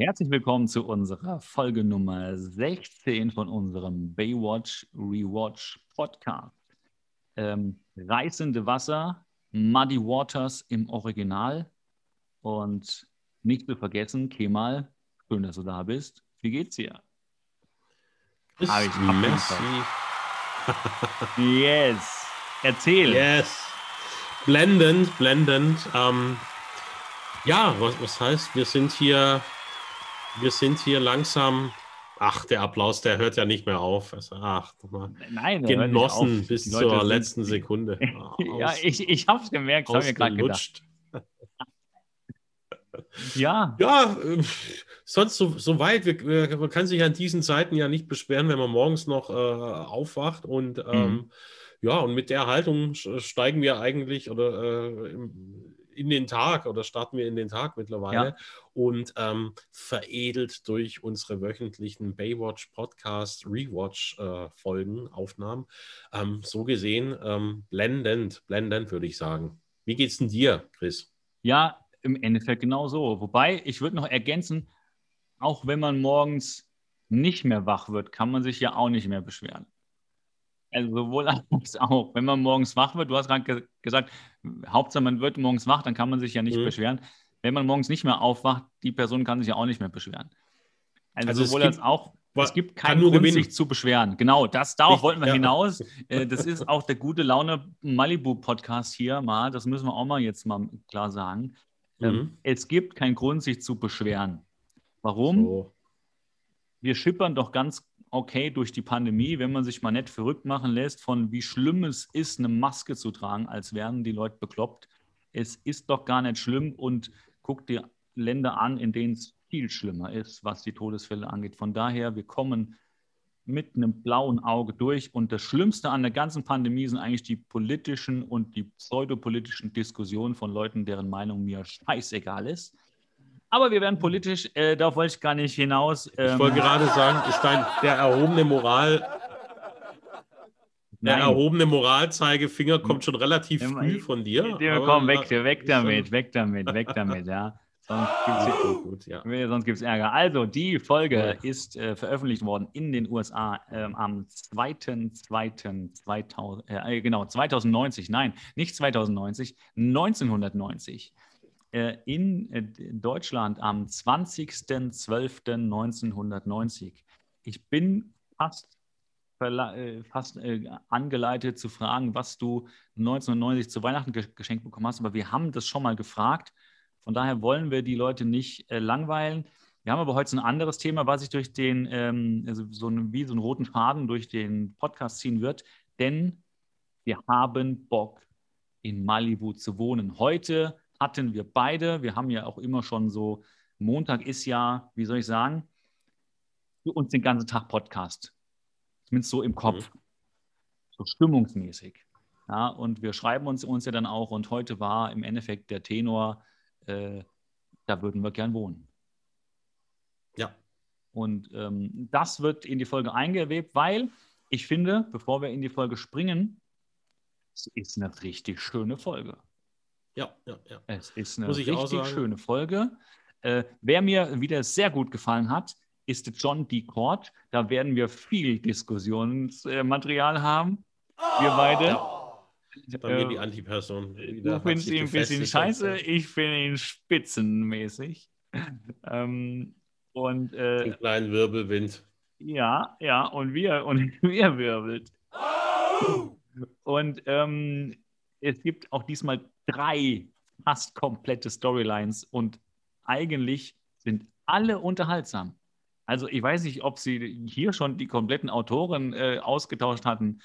Herzlich willkommen zu unserer Folge Nummer 16 von unserem Baywatch Rewatch Podcast. Ähm, reißende Wasser, Muddy Waters im Original und nicht zu vergessen, Kemal, schön, dass du da bist. Wie geht's dir? Hab ich Messi. Yes, erzähl. Yes. Blendend, blendend. Ähm, ja, was, was heißt, wir sind hier, wir sind hier langsam. Ach, der Applaus, der hört ja nicht mehr auf. Also, ach. Nein, Genossen bis zur letzten Sekunde. ja, ich, ich hab's gemerkt, hab mir gerade gedacht. Ja, Ja, äh, sonst so, so weit. Wir, man kann sich an diesen Zeiten ja nicht beschweren, wenn man morgens noch äh, aufwacht und ähm, Mhm. ja, und mit der Haltung steigen wir eigentlich oder äh, im- in den Tag oder starten wir in den Tag mittlerweile Ja. und ähm, veredelt durch unsere wöchentlichen Baywatch Podcast Rewatch äh, Folgen, Aufnahmen. Ähm, so gesehen ähm, blendend, blendend würde ich sagen. Wie geht's denn dir, Chris? Ja, im Endeffekt genau so. Wobei, ich würde noch ergänzen, auch wenn man morgens nicht mehr wach wird, kann man sich ja auch nicht mehr beschweren. Also sowohl als auch. Wenn man morgens wach wird, du hast gerade ge gesagt, Hauptsache man wird morgens wach, dann kann man sich ja nicht Mhm. beschweren. Wenn man morgens nicht mehr aufwacht, die Person kann sich ja auch nicht mehr beschweren. Also, Also sowohl gibt- als auch, es gibt keinen Grund, gewinnen. sich zu beschweren. Genau, das, darauf Ich- wollten wir ja. hinaus. Äh, Das ist auch der gute Laune Malibu-Podcast hier mal. Das müssen wir auch mal jetzt mal klar sagen. Ähm, Mhm. Es gibt keinen Grund, sich zu beschweren. Warum? So. Wir schippern doch ganz okay durch die Pandemie, wenn man sich mal nicht verrückt machen lässt, von wie schlimm es ist, eine Maske zu tragen, als wären die Leute bekloppt. Es ist doch gar nicht schlimm und guck dir Länder an, in denen es viel schlimmer ist, was die Todesfälle angeht. Von daher, wir kommen mit einem blauen Auge durch. Und das Schlimmste an der ganzen Pandemie sind eigentlich die politischen und die pseudopolitischen Diskussionen von Leuten, deren Meinung mir scheißegal ist. Aber wir werden politisch, äh, darauf wollte ich gar nicht hinaus. Ich Ähm, wollte gerade sagen, ist dein, der erhobene Moral, der nein, erhobene Moralzeigefinger kommt schon relativ Ja, früh von dir. Aber, komm, weg, weg damit, weg damit, weg damit, ja. Sonst gibt es Gut, ja. Sonst Ärger. Also, die Folge Ja. ist äh, veröffentlicht worden in den USA ähm, am 2.2.2000, äh, genau, 2090, nein, nicht 2090, 1990. Äh, in äh, Deutschland am 20.12.1990. Ich bin fast, äh, fast angeleitet zu fragen, was du 1990 zu Weihnachten ge geschenkt bekommen hast, aber wir haben das schon mal gefragt. Von daher wollen wir die Leute nicht langweilen. Wir haben aber heute so ein anderes Thema, was sich durch den, ähm, also so ein, wie so einen roten Faden durch den Podcast ziehen wird, denn wir haben Bock, in Malibu zu wohnen. Heute hatten wir beide, wir haben ja auch immer schon so, Montag ist ja, wie soll ich sagen, für uns den ganzen Tag Podcast. Zumindest so im Kopf. So stimmungsmäßig. Ja, und wir schreiben uns, uns ja dann auch, und heute war im Endeffekt der Tenor, äh, da würden wir gern wohnen. Ja. Und ähm, das wird in die Folge eingewebt, weil ich finde, bevor wir in die Folge springen, es ist eine richtig schöne Folge. Ja, ja, ja. Es ist eine richtig schöne Folge. Äh, wer mir wieder sehr gut gefallen hat, ist John D. Cord. Da werden wir viel Diskussionsmaterial haben. Wir beide. Bei mir Äh, die Antiperson. Du findest ihn ein bisschen scheiße, ich finde ihn spitzenmäßig. ähm, und äh, Den kleinen Wirbelwind. ja, ja, und wir, und wir wirbelt. Und ähm, es gibt auch diesmal drei fast komplette Storylines und eigentlich sind alle unterhaltsam. Also ich weiß nicht, ob sie hier schon die kompletten Autoren äh, ausgetauscht hatten.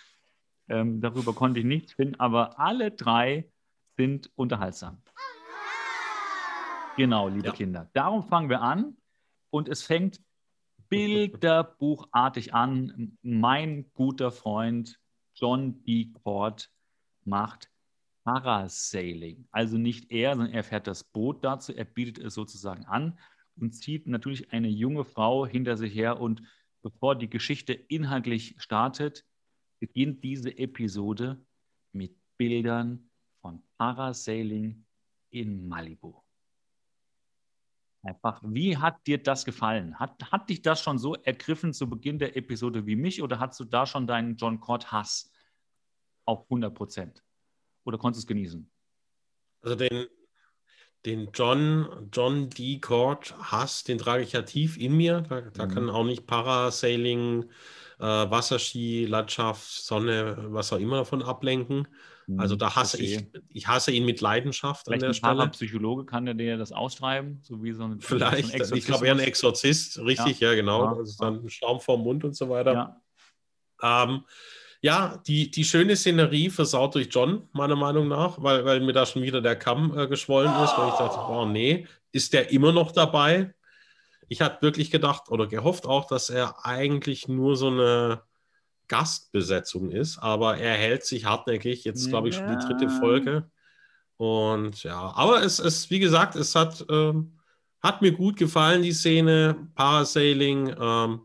Ähm, darüber konnte ich nichts finden, aber alle drei sind unterhaltsam. Genau, liebe Ja. Kinder. Darum fangen wir an und es fängt bilderbuchartig an. Mein guter Freund John D. Cord macht Parasailing. Also nicht er, sondern er fährt das Boot dazu, er bietet es sozusagen an und zieht natürlich eine junge Frau hinter sich her. Und bevor die Geschichte inhaltlich startet, beginnt diese Episode mit Bildern von Parasailing in Malibu. Einfach, wie hat dir das gefallen? Hat, hat dich das schon so ergriffen zu Beginn der Episode wie mich oder hast du da schon deinen John Cord-Hass auf 100 Prozent? Oder konntest du es genießen? Also den, den John, John D. Cord Hass, den trage ich ja tief in mir. Da, da mhm. kann auch nicht Parasailing, äh, Wasserski, Landschaft, Sonne, was auch immer davon ablenken. Also da hasse okay. ich, ich hasse ihn mit Leidenschaft Vielleicht an der ein Stelle. Psychologe kann der dir das ausschreiben, so wie so ein Vielleicht, so ein ich glaube eher ein Exorzist, richtig, ja, ja genau. Ja, also dann Schaum vorm Mund und so weiter. Ja, ähm, ja die, die schöne Szenerie versaut durch John, meiner Meinung nach, weil, weil mir da schon wieder der Kamm äh, geschwollen ist, weil ich dachte, oh nee, ist der immer noch dabei? Ich hatte wirklich gedacht oder gehofft auch, dass er eigentlich nur so eine Gastbesetzung ist, aber er hält sich hartnäckig. Jetzt, glaube ich, schon die dritte Folge. Und ja, aber es ist, wie gesagt, es hat, ähm, hat mir gut gefallen, die Szene. Parasailing, ähm,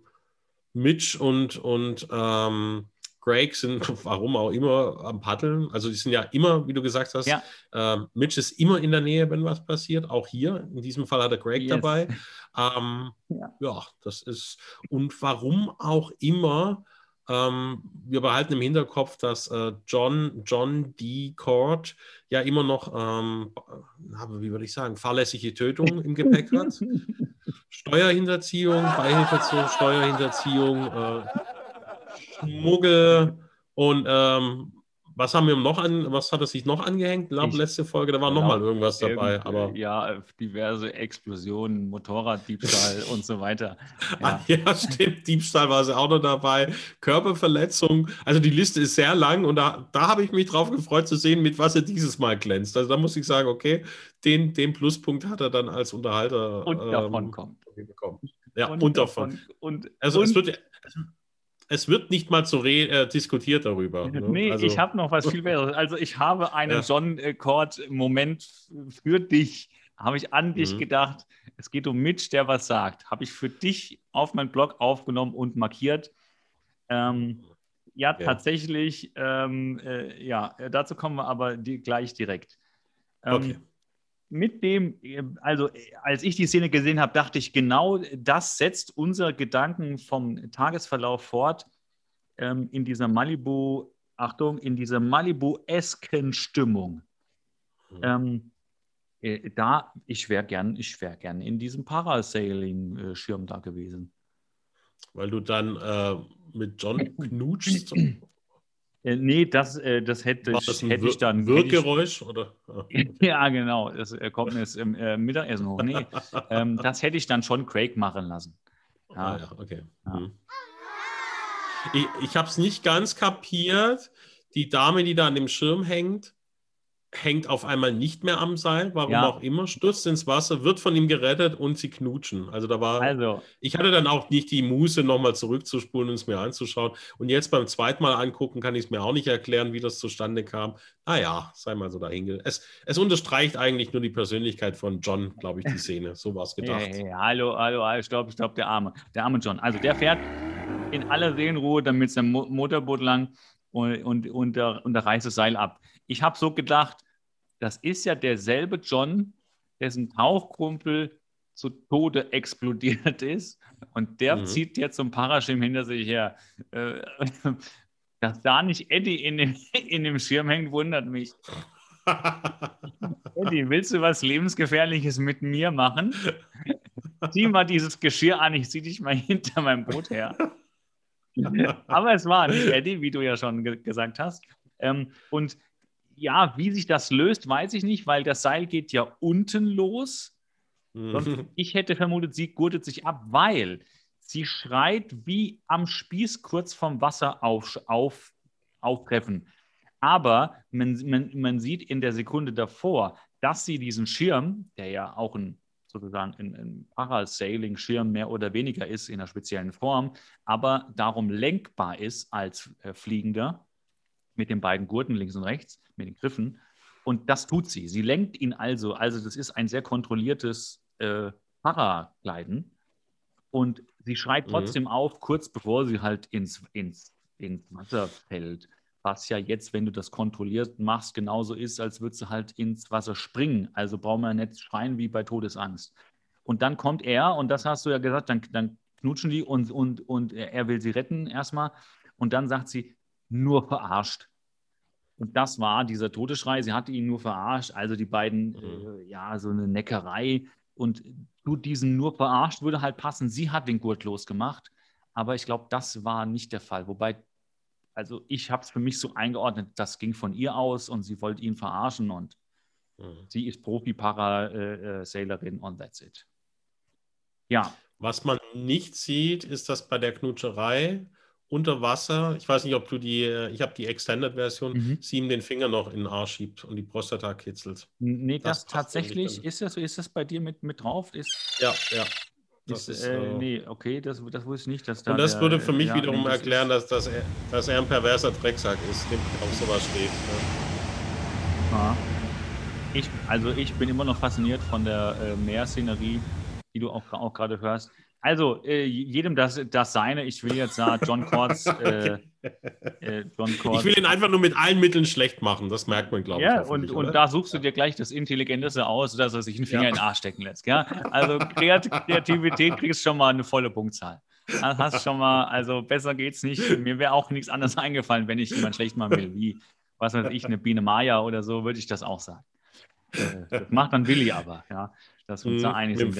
Mitch und, und ähm, Greg sind, warum auch immer, am Paddeln. Also die sind ja immer, wie du gesagt hast, ja. ähm, Mitch ist immer in der Nähe, wenn was passiert. Auch hier, in diesem Fall hat er Greg yes. dabei. Ähm, ja. ja. das ist, und warum auch immer ähm, wir behalten im Hinterkopf, dass äh, John, John D. Cord ja immer noch, ähm, wie würde ich sagen, fahrlässige Tötung im Gepäck hat. Steuerhinterziehung, Beihilfe zur Steuerhinterziehung, äh, Schmuggel und ähm, was haben wir noch an, was hat er sich noch angehängt? Ich letzte Folge, da war noch mal irgendwas dabei. Aber ja, diverse Explosionen, Motorraddiebstahl und so weiter. Ja. ja, stimmt. Diebstahl war sie auch noch dabei. Körperverletzung. Also die Liste ist sehr lang und da, da habe ich mich drauf gefreut zu sehen, mit was er dieses Mal glänzt. Also da muss ich sagen, okay, den, den Pluspunkt hat er dann als Unterhalter und davon ähm, kommt. bekommen. Ja, und, und davon. Und, also und, es wird also es wird nicht mal so äh, diskutiert darüber. Ne? Nee, also. ich habe noch was viel Besseres. Also ich habe einen ja. John Cord-Moment für dich, habe ich an dich mhm. gedacht. Es geht um Mitch, der was sagt. Habe ich für dich auf meinen Blog aufgenommen und markiert. Ähm, ja, ja, tatsächlich. Ähm, äh, ja, dazu kommen wir aber die, gleich direkt. Ähm, okay mit dem, also als ich die Szene gesehen habe, dachte ich, genau das setzt unser Gedanken vom Tagesverlauf fort ähm, in dieser Malibu, Achtung, in dieser Malibu-esken Stimmung. Mhm. Ähm, äh, da, ich wäre gern, ich wäre gern in diesem Parasailing-Schirm da gewesen. Weil du dann äh, mit John knutschst äh, nee, das, äh, das hätte, das hätte ich dann. Wirkgeräusch? Oder? ja, genau. Das äh, kommt mir jetzt im äh, Mittagessen hoch. Nee, ähm, das hätte ich dann schon Craig machen lassen. Ja, ah, ja okay. Ja. Hm. Ich, ich habe es nicht ganz kapiert. Die Dame, die da an dem Schirm hängt, hängt auf einmal nicht mehr am Seil, warum ja. auch immer, stürzt ins Wasser, wird von ihm gerettet und sie knutschen. Also da war, also. ich hatte dann auch nicht die Muße, nochmal zurückzuspulen und es mir anzuschauen. Und jetzt beim zweiten Mal angucken, kann ich es mir auch nicht erklären, wie das zustande kam. Naja, sei mal so dahinge. Es, es unterstreicht eigentlich nur die Persönlichkeit von John, glaube ich, die Szene. So war es gedacht. Hey, hey, hallo, hallo, hallo, stopp, stopp, der arme, der arme John. Also der fährt in aller Seelenruhe dann mit seinem Motorboot lang und, und, und, der, und der reißt das Seil ab. Ich habe so gedacht, das ist ja derselbe John, dessen Tauchkumpel zu Tode explodiert ist. Und der mhm. zieht jetzt so ein Paraschirm hinter sich her. Äh, dass da nicht Eddie in dem, in dem Schirm hängt, wundert mich. Eddie, willst du was Lebensgefährliches mit mir machen? Zieh mal dieses Geschirr an, ich zieh dich mal hinter meinem Boot her. Aber es war nicht Eddie, wie du ja schon ge gesagt hast. Ähm, und ja, wie sich das löst, weiß ich nicht, weil das Seil geht ja unten los. Mhm. ich hätte vermutet, sie gurtet sich ab, weil sie schreit wie am Spieß kurz vom Wasser auf, auf, auftreffen. Aber man, man, man sieht in der Sekunde davor, dass sie diesen Schirm, der ja auch ein sozusagen ein, ein Parasailing-Schirm mehr oder weniger ist in einer speziellen Form, aber darum lenkbar ist als äh, Fliegender, mit den beiden Gurten links und rechts, mit den Griffen. Und das tut sie. Sie lenkt ihn also. Also das ist ein sehr kontrolliertes äh, Paragliden. Und sie schreit mhm. trotzdem mhm. auf, kurz bevor sie halt ins, ins, ins Wasser fällt. Was ja jetzt, wenn du das kontrolliert machst, genauso ist, als würdest du halt ins Wasser springen. Also brauchen wir nicht schreien wie bei Todesangst. Und dann kommt er, und das hast du ja gesagt, dann, dann knutschen die und, und, und er will sie retten erstmal. Und dann sagt sie, nur verarscht. Und das war dieser Todesschrei. Sie hatte ihn nur verarscht. Also die beiden, mhm. äh, ja, so eine Neckerei. Und du diesen nur verarscht würde halt passen. Sie hat den Gurt losgemacht. Aber ich glaube, das war nicht der Fall. Wobei, also ich habe es für mich so eingeordnet, das ging von ihr aus und sie wollte ihn verarschen und mhm. sie ist Profi-Para-Sailerin äh, äh, und that's it. Ja. Was man nicht sieht, ist, dass bei der Knutscherei unter Wasser, ich weiß nicht, ob du die, äh, ich habe die Extended-Version, mhm. sie ihm den Finger noch in den Arsch schiebt und die Prostata kitzelt. Nee, das, das tatsächlich, ist das, ist das bei dir mit, mit drauf? Ist, ja, ja. Das ist, ist äh, äh, nee, okay, das, das wusste ich nicht. Dass da und das der, würde für mich ja, wiederum nee, das erklären, dass, dass, er, dass er ein perverser Drecksack ist, dem auf sowas steht. Ja. Ah. Ich, also ich bin immer noch fasziniert von der äh, Meerszenerie, die du auch, auch gerade hörst. Also, äh, jedem das, das seine. Ich will jetzt sagen, John Cords. Äh, äh, John. Ich will ihn einfach nur mit allen Mitteln schlecht machen. Das merkt man, glaube ich. Ja, und, und da suchst du dir gleich das Intelligenteste aus, dass er sich einen Finger ja. in den Arsch stecken lässt. Gell? Also, Kreativität kriegst schon mal eine volle Punktzahl. Das hast schon mal, also besser geht's nicht. Mir wäre auch nichts anderes eingefallen, wenn ich jemand schlecht machen will, wie, was weiß ich, eine Biene Maya oder so, würde ich das auch sagen. Äh, das macht dann Willi aber, ja. Das uns da einig sind.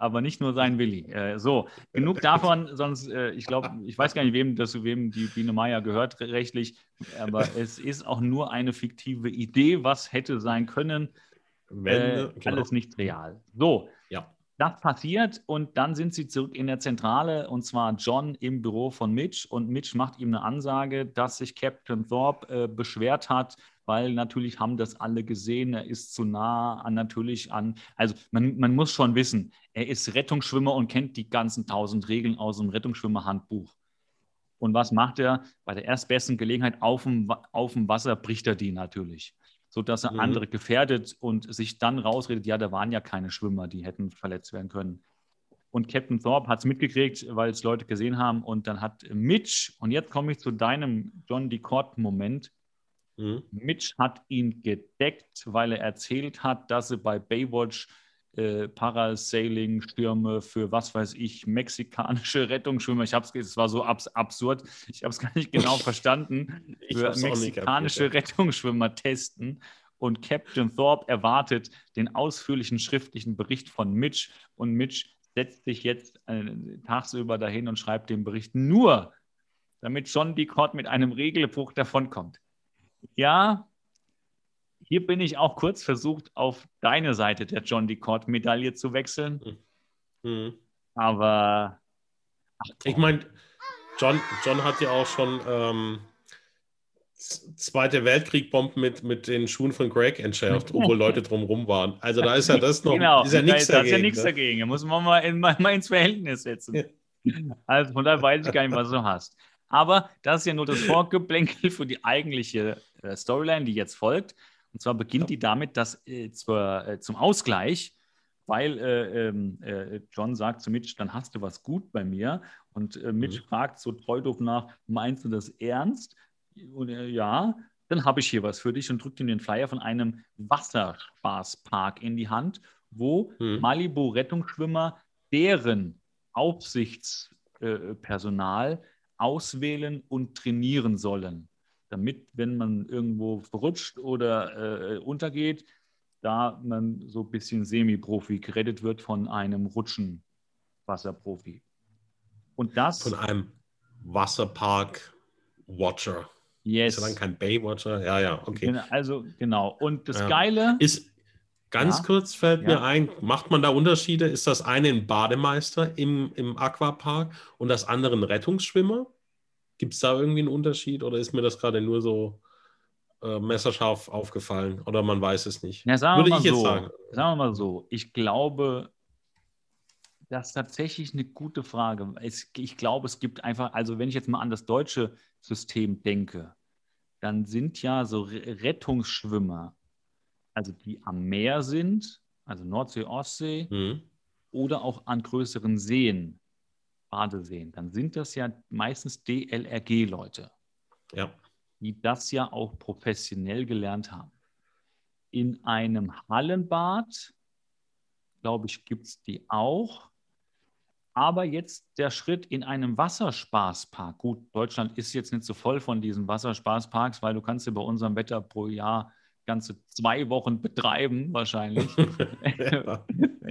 Aber nicht nur sein Willi. Äh, so, genug davon, sonst, äh, ich glaube, ich weiß gar nicht, wem das wem die Biene Meier gehört rechtlich, aber es ist auch nur eine fiktive Idee, was hätte sein können. Wenn, äh, genau. Alles nicht real. So, ja. das passiert und dann sind sie zurück in der Zentrale und zwar John im Büro von Mitch und Mitch macht ihm eine Ansage, dass sich Captain Thorpe äh, beschwert hat, weil natürlich haben das alle gesehen. Er ist zu nah an natürlich an. Also man, man muss schon wissen, er ist Rettungsschwimmer und kennt die ganzen tausend Regeln aus dem Rettungsschwimmerhandbuch. Und was macht er? Bei der erstbesten Gelegenheit auf dem, auf dem Wasser bricht er die natürlich, sodass er mhm. andere gefährdet und sich dann rausredet, ja, da waren ja keine Schwimmer, die hätten verletzt werden können. Und Captain Thorpe hat es mitgekriegt, weil es Leute gesehen haben. Und dann hat Mitch, und jetzt komme ich zu deinem John DeCord-Moment, Mhm. Mitch hat ihn gedeckt, weil er erzählt hat, dass sie bei Baywatch äh, Parasailing-Stürme für was weiß ich, mexikanische Rettungsschwimmer. Ich habe es, es war so abs absurd, ich habe es gar nicht genau verstanden, für mexikanische kapiert, Rettungsschwimmer testen. Und Captain Thorpe erwartet den ausführlichen schriftlichen Bericht von Mitch. Und Mitch setzt sich jetzt äh, tagsüber dahin und schreibt den Bericht nur, damit John Decord mit einem Regelbruch davonkommt. Ja, hier bin ich auch kurz versucht, auf deine Seite der John DeCord-Medaille zu wechseln. Mhm. Aber. Ach, ich meine, John, John hat ja auch schon ähm, Zweite Weltkrieg-Bomben mit, mit den Schuhen von Greg entschärft, obwohl Leute drumherum waren. Also da ist ja das noch genau, ist ja nichts da, dagegen. Da ist ja nichts ne? dagegen. Da muss man mal, in, mal ins Verhältnis setzen. Also von daher weiß ich gar nicht, was du hast. Aber das ist ja nur das Vorgeplänkel für die eigentliche Storyline, die jetzt folgt. Und zwar beginnt ja. die damit, dass äh, zur, äh, zum Ausgleich, weil äh, ähm, äh, John sagt zu Mitch, dann hast du was gut bei mir. Und äh, Mitch mhm. fragt so treu doof nach, meinst du das ernst? Und ja, dann habe ich hier was für dich und drückt ihm den Flyer von einem Wasserspaßpark in die Hand, wo mhm. Malibu-Rettungsschwimmer deren Aufsichtspersonal auswählen und trainieren sollen, damit, wenn man irgendwo verrutscht oder äh, untergeht, da man so ein bisschen Semi-Profi gerettet wird von einem Rutschenwasserprofi. Und das. Von einem Wasserpark-Watcher. Yes. Ist ja dann kein Baywatcher? Ja, ja, okay. Also, genau. Und das ja. Geile. Ist, ganz ja. kurz fällt ja. mir ein, macht man da Unterschiede? Ist das eine ein Bademeister im, im Aquapark und das andere ein Rettungsschwimmer? Gibt es da irgendwie einen Unterschied oder ist mir das gerade nur so äh, messerscharf aufgefallen oder man weiß es nicht? Ja, sagen Würde ich jetzt so, sagen. Sagen wir mal so, ich glaube, das ist tatsächlich eine gute Frage. Es, ich glaube, es gibt einfach, also wenn ich jetzt mal an das deutsche System denke, dann sind ja so Rettungsschwimmer, also die am Meer sind, also Nordsee, Ostsee, mhm. oder auch an größeren Seen, Badeseen, dann sind das ja meistens DLRG-Leute, ja. die das ja auch professionell gelernt haben. In einem Hallenbad glaube ich, gibt es die auch. Aber jetzt der Schritt in einem Wasserspaßpark. Gut, Deutschland ist jetzt nicht so voll von diesen Wasserspaßparks, weil du kannst ja bei unserem Wetter pro Jahr ganze zwei Wochen betreiben, wahrscheinlich, ja.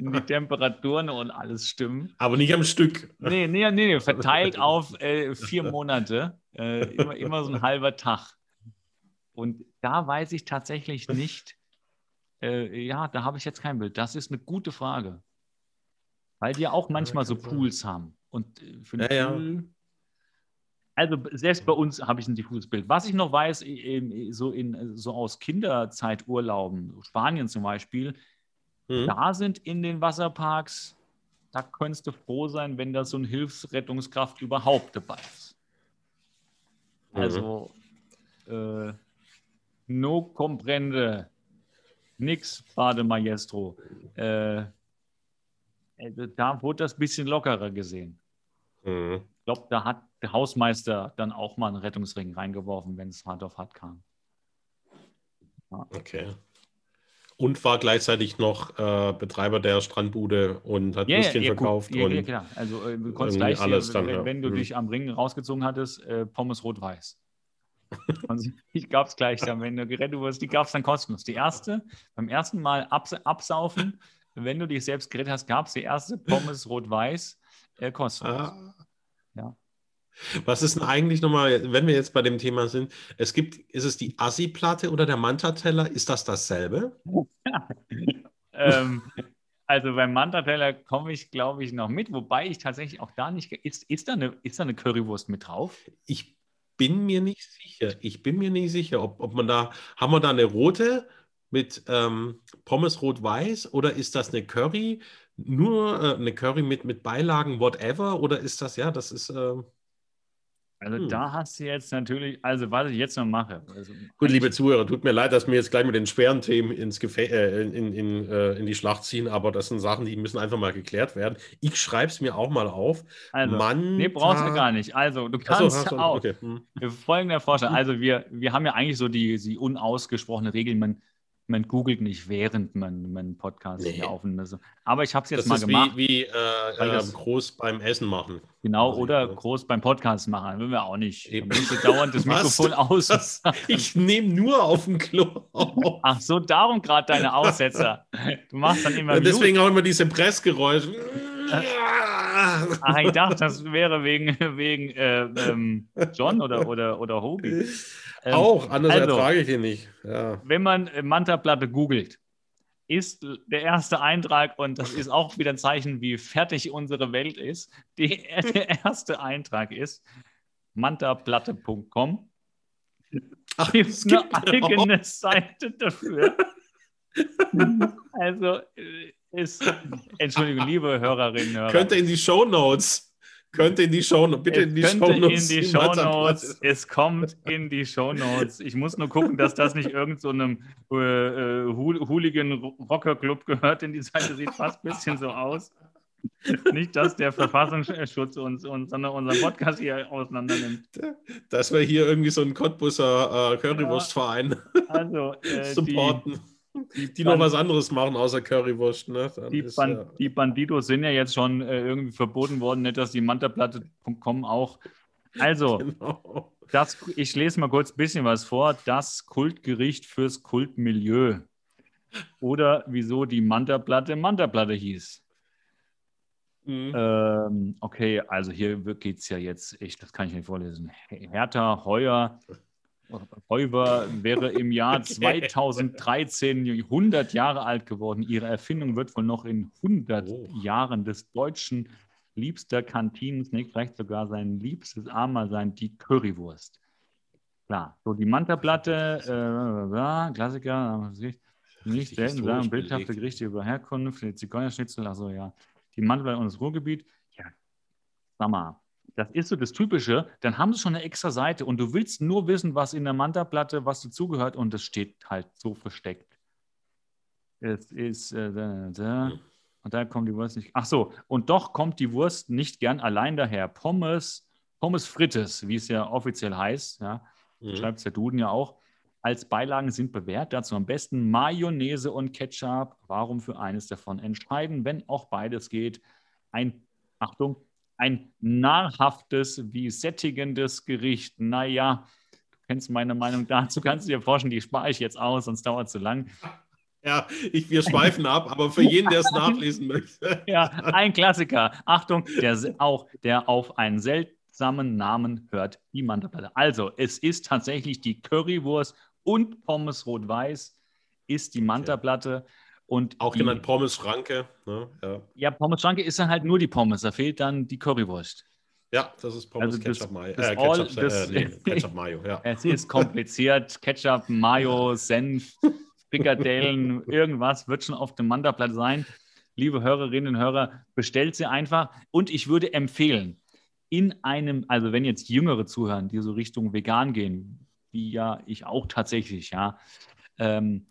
Wenn die Temperaturen und alles stimmen. Aber nicht am Stück. Nee, nee, nee, verteilt auf äh, vier Monate, äh, immer, immer so ein halber Tag. Und da weiß ich tatsächlich nicht, äh, ja, da habe ich jetzt kein Bild. Das ist eine gute Frage. Weil die ja auch manchmal so Pools haben. Und äh, für ja, Pool, ja. Also selbst bei uns habe ich ein diffuses Bild. Was ich noch weiß, so, in, so aus Kinderzeiturlauben, Spanien zum Beispiel, mhm. da sind in den Wasserparks, da könntest du froh sein, wenn da so eine Hilfsrettungskraft überhaupt dabei ist. Mhm. Also, äh, no comprende, nix, Bade Maestro. Äh, also da wurde das ein bisschen lockerer gesehen. Mhm. Ich glaube, da hat der Hausmeister dann auch mal einen Rettungsring reingeworfen, wenn es hart auf hart kam. Ja. Okay. Und war gleichzeitig noch äh, Betreiber der Strandbude und hat ja, Würstchen ja, verkauft. Ja, und ja, klar. Also äh, du konntest gleich, alles hier, dann, wenn, ja. wenn du Mhm. dich am Ring rausgezogen hattest, äh, Pommes rot-weiß. Also, ich gab es gleich dann, wenn du gerettet wurdest, die gab es dann kostenlos. Die erste, beim ersten Mal abs absaufen, wenn du dich selbst gerettet hast, gab es die erste Pommes rot-weiß äh, kostenlos. Ah. Was ist denn eigentlich nochmal, wenn wir jetzt bei dem Thema sind, es gibt, ist es die Assi-Platte oder der Manta-Teller? Ist das dasselbe? ähm, also beim Manta-Teller komme ich, glaube ich, noch mit, wobei ich tatsächlich auch da nicht. Ist, ist, da eine, ist da eine Currywurst mit drauf? Ich bin mir nicht sicher. Ich bin mir nicht sicher, ob, ob man da, haben wir da eine rote mit ähm, Pommes rot-weiß oder ist das eine Curry, nur äh, eine Curry mit, mit Beilagen, whatever? Oder ist das, ja, das ist. ähm, Also Hm. da hast du jetzt natürlich, also was ich jetzt noch mache. Also Gut, liebe Zuhörer, tut mir leid, dass wir jetzt gleich mit den schweren Themen ins Gefä äh, in, in, äh, in die Schlacht ziehen, aber das sind Sachen, die müssen einfach mal geklärt werden. Ich schreibe es mir auch mal auf. Also, Manta- nee, brauchst du gar nicht. Also du kannst achso, auch. okay. Hm. Folgender Vorschlag. Also wir, wir haben ja eigentlich so die, die unausgesprochene Regel, man, man googelt nicht, während man, man einen Podcast Nee. hier aufnimmt. Also, Aber ich habe es jetzt Das mal ist gemacht. wie, wie äh, äh, das- groß beim Essen machen. genau, Also, oder ja. groß beim Podcast machen. Will wir auch nicht. Eben. Dann dauernd das? Mikrofon aus. Was? Ich nehme nur auf dem Klo auf. Ach so, darum gerade deine Aussetzer. Du machst dann immer Und deswegen Mute. auch immer diese Pressgeräusche. Ach, ich dachte, das wäre wegen, wegen äh, ähm, John oder, oder, oder Hobie. Ähm, auch, anders also- ertrage ich ihn nicht. Ja. wenn man äh, Manta-Platte googelt, ist der erste Eintrag, und das ist auch wieder ein Zeichen, wie fertig unsere Welt ist, die, der erste Eintrag ist mantaplatte.com. Ach, Gibt es eine gibt auch- eigene Seite dafür. Also äh, ist, Entschuldigung, liebe Hörerinnen und Hörer. Könnte in die Show Notes. Könnte in die Show bitte in die Show könnte in Notes. die Shownotes. Es kommt in die Shownotes. Ich muss nur gucken, dass das nicht irgendeinem so einem, äh, äh, Hool- Hooligan Rocker Club gehört, denn die Seite sieht fast ein bisschen so aus. Nicht, dass der Verfassungsschutz uns, uns sondern unseren Podcast hier auseinander nimmt. Dass wir hier irgendwie so einen Cottbusser äh, Currywurstverein Also, äh, supporten, die, die noch Ban- was anderes machen außer Currywurst. Ne? Die, ist, ja- die Bandidos sind ja jetzt schon äh, irgendwie verboten worden, nicht, dass die Mantaplatte.com auch. Also, genau. Das, ich lese mal kurz ein bisschen was vor. Das Kultgericht fürs Kultmilieu. Oder wieso die Manta-Platte Manta-Platte hieß. Mhm. Ähm, okay, also hier geht es ja jetzt, ich, das kann ich nicht vorlesen. Hertha Heuer, Heuwer wäre im Jahr 2013 100 Jahre alt geworden. Ihre Erfindung wird wohl noch in 100 Oh. Jahren des deutschen liebster Kantinensnack, vielleicht sogar sein liebstes Armer sein, die Currywurst. Klar, so die Manta-Platte, äh, Klassiker, nicht Richtig selten sagen, bildhafte. Gerichte über Herkunft, die Zigeunerschnitzel, also ja, die Manta-Platte und das Ruhrgebiet. Ja, sag mal, das ist so das Typische, dann haben sie schon eine extra Seite und du willst nur wissen, was in der Manta-Platte, was dazugehört und das steht halt so versteckt. Es ist, äh, da, da. und da kommt die Wurst nicht. Ach so, und doch kommt die Wurst nicht gern allein daher. Pommes, Pommes Frites, wie es ja offiziell heißt, ja, Mhm. schreibt es der Duden ja auch. als Beilagen sind bewährt. Dazu am besten Mayonnaise und Ketchup. Warum für eines davon entscheiden, wenn auch beides geht? Ein, Achtung, ein nahrhaftes wie sättigendes Gericht. Naja, du kennst meine Meinung dazu, kannst du dir vorstellen, die spare ich jetzt aus, sonst dauert es zu lang. Ja, ich, wir schweifen ab, aber für jeden, der es nachlesen möchte. Ja, ein Klassiker. Achtung, der auch, der auf einen seltsamen Namen hört, die Mandelplatte. Also, es ist tatsächlich die Currywurst und Pommes Rot-Weiß ist die Mantaplatte. Und auch die, genannt Pommes Schranke. Ne? Ja. ja, Pommes Schranke ist dann halt nur die Pommes, da fehlt dann die Currywurst. Ja, das ist Pommes Also Ketchup Mayo. das Äh, all- Ketchup, das- äh, nee, Ketchup Mayo, ja. Es ist kompliziert. Ketchup, Mayo, Senf, Frikadellen, irgendwas wird schon auf dem Mantaplatte sein. Liebe Hörerinnen und Hörer, bestellt sie einfach. Und ich würde empfehlen, in einem, also wenn jetzt Jüngere zuhören, die so Richtung vegan gehen, wie ja ich auch tatsächlich, ja, ähm,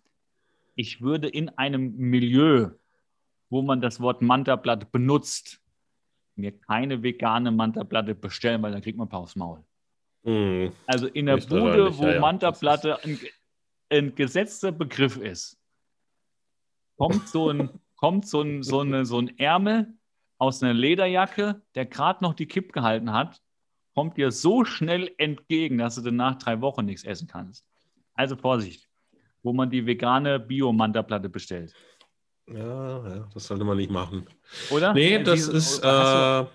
ich würde in einem Milieu, wo man das Wort Mantaplatte benutzt, mir keine vegane Mantaplatte bestellen, weil dann kriegt man ein paar aufs Maul. Hm. Also in der Bude, wo ja, ja. Mantaplatte ein, ein gesetzter Begriff ist, kommt so ein, kommt so ein, so eine, so ein Ärmel aus einer Lederjacke, der gerade noch die Kipp gehalten hat, kommt dir so schnell entgegen, dass du danach drei Wochen nichts essen kannst. Also Vorsicht, wo man die vegane Bio-Mantaplatte bestellt. Ja, ja, das sollte man nicht machen. Oder? Nee, Äh, das diese- ist. du- Äh,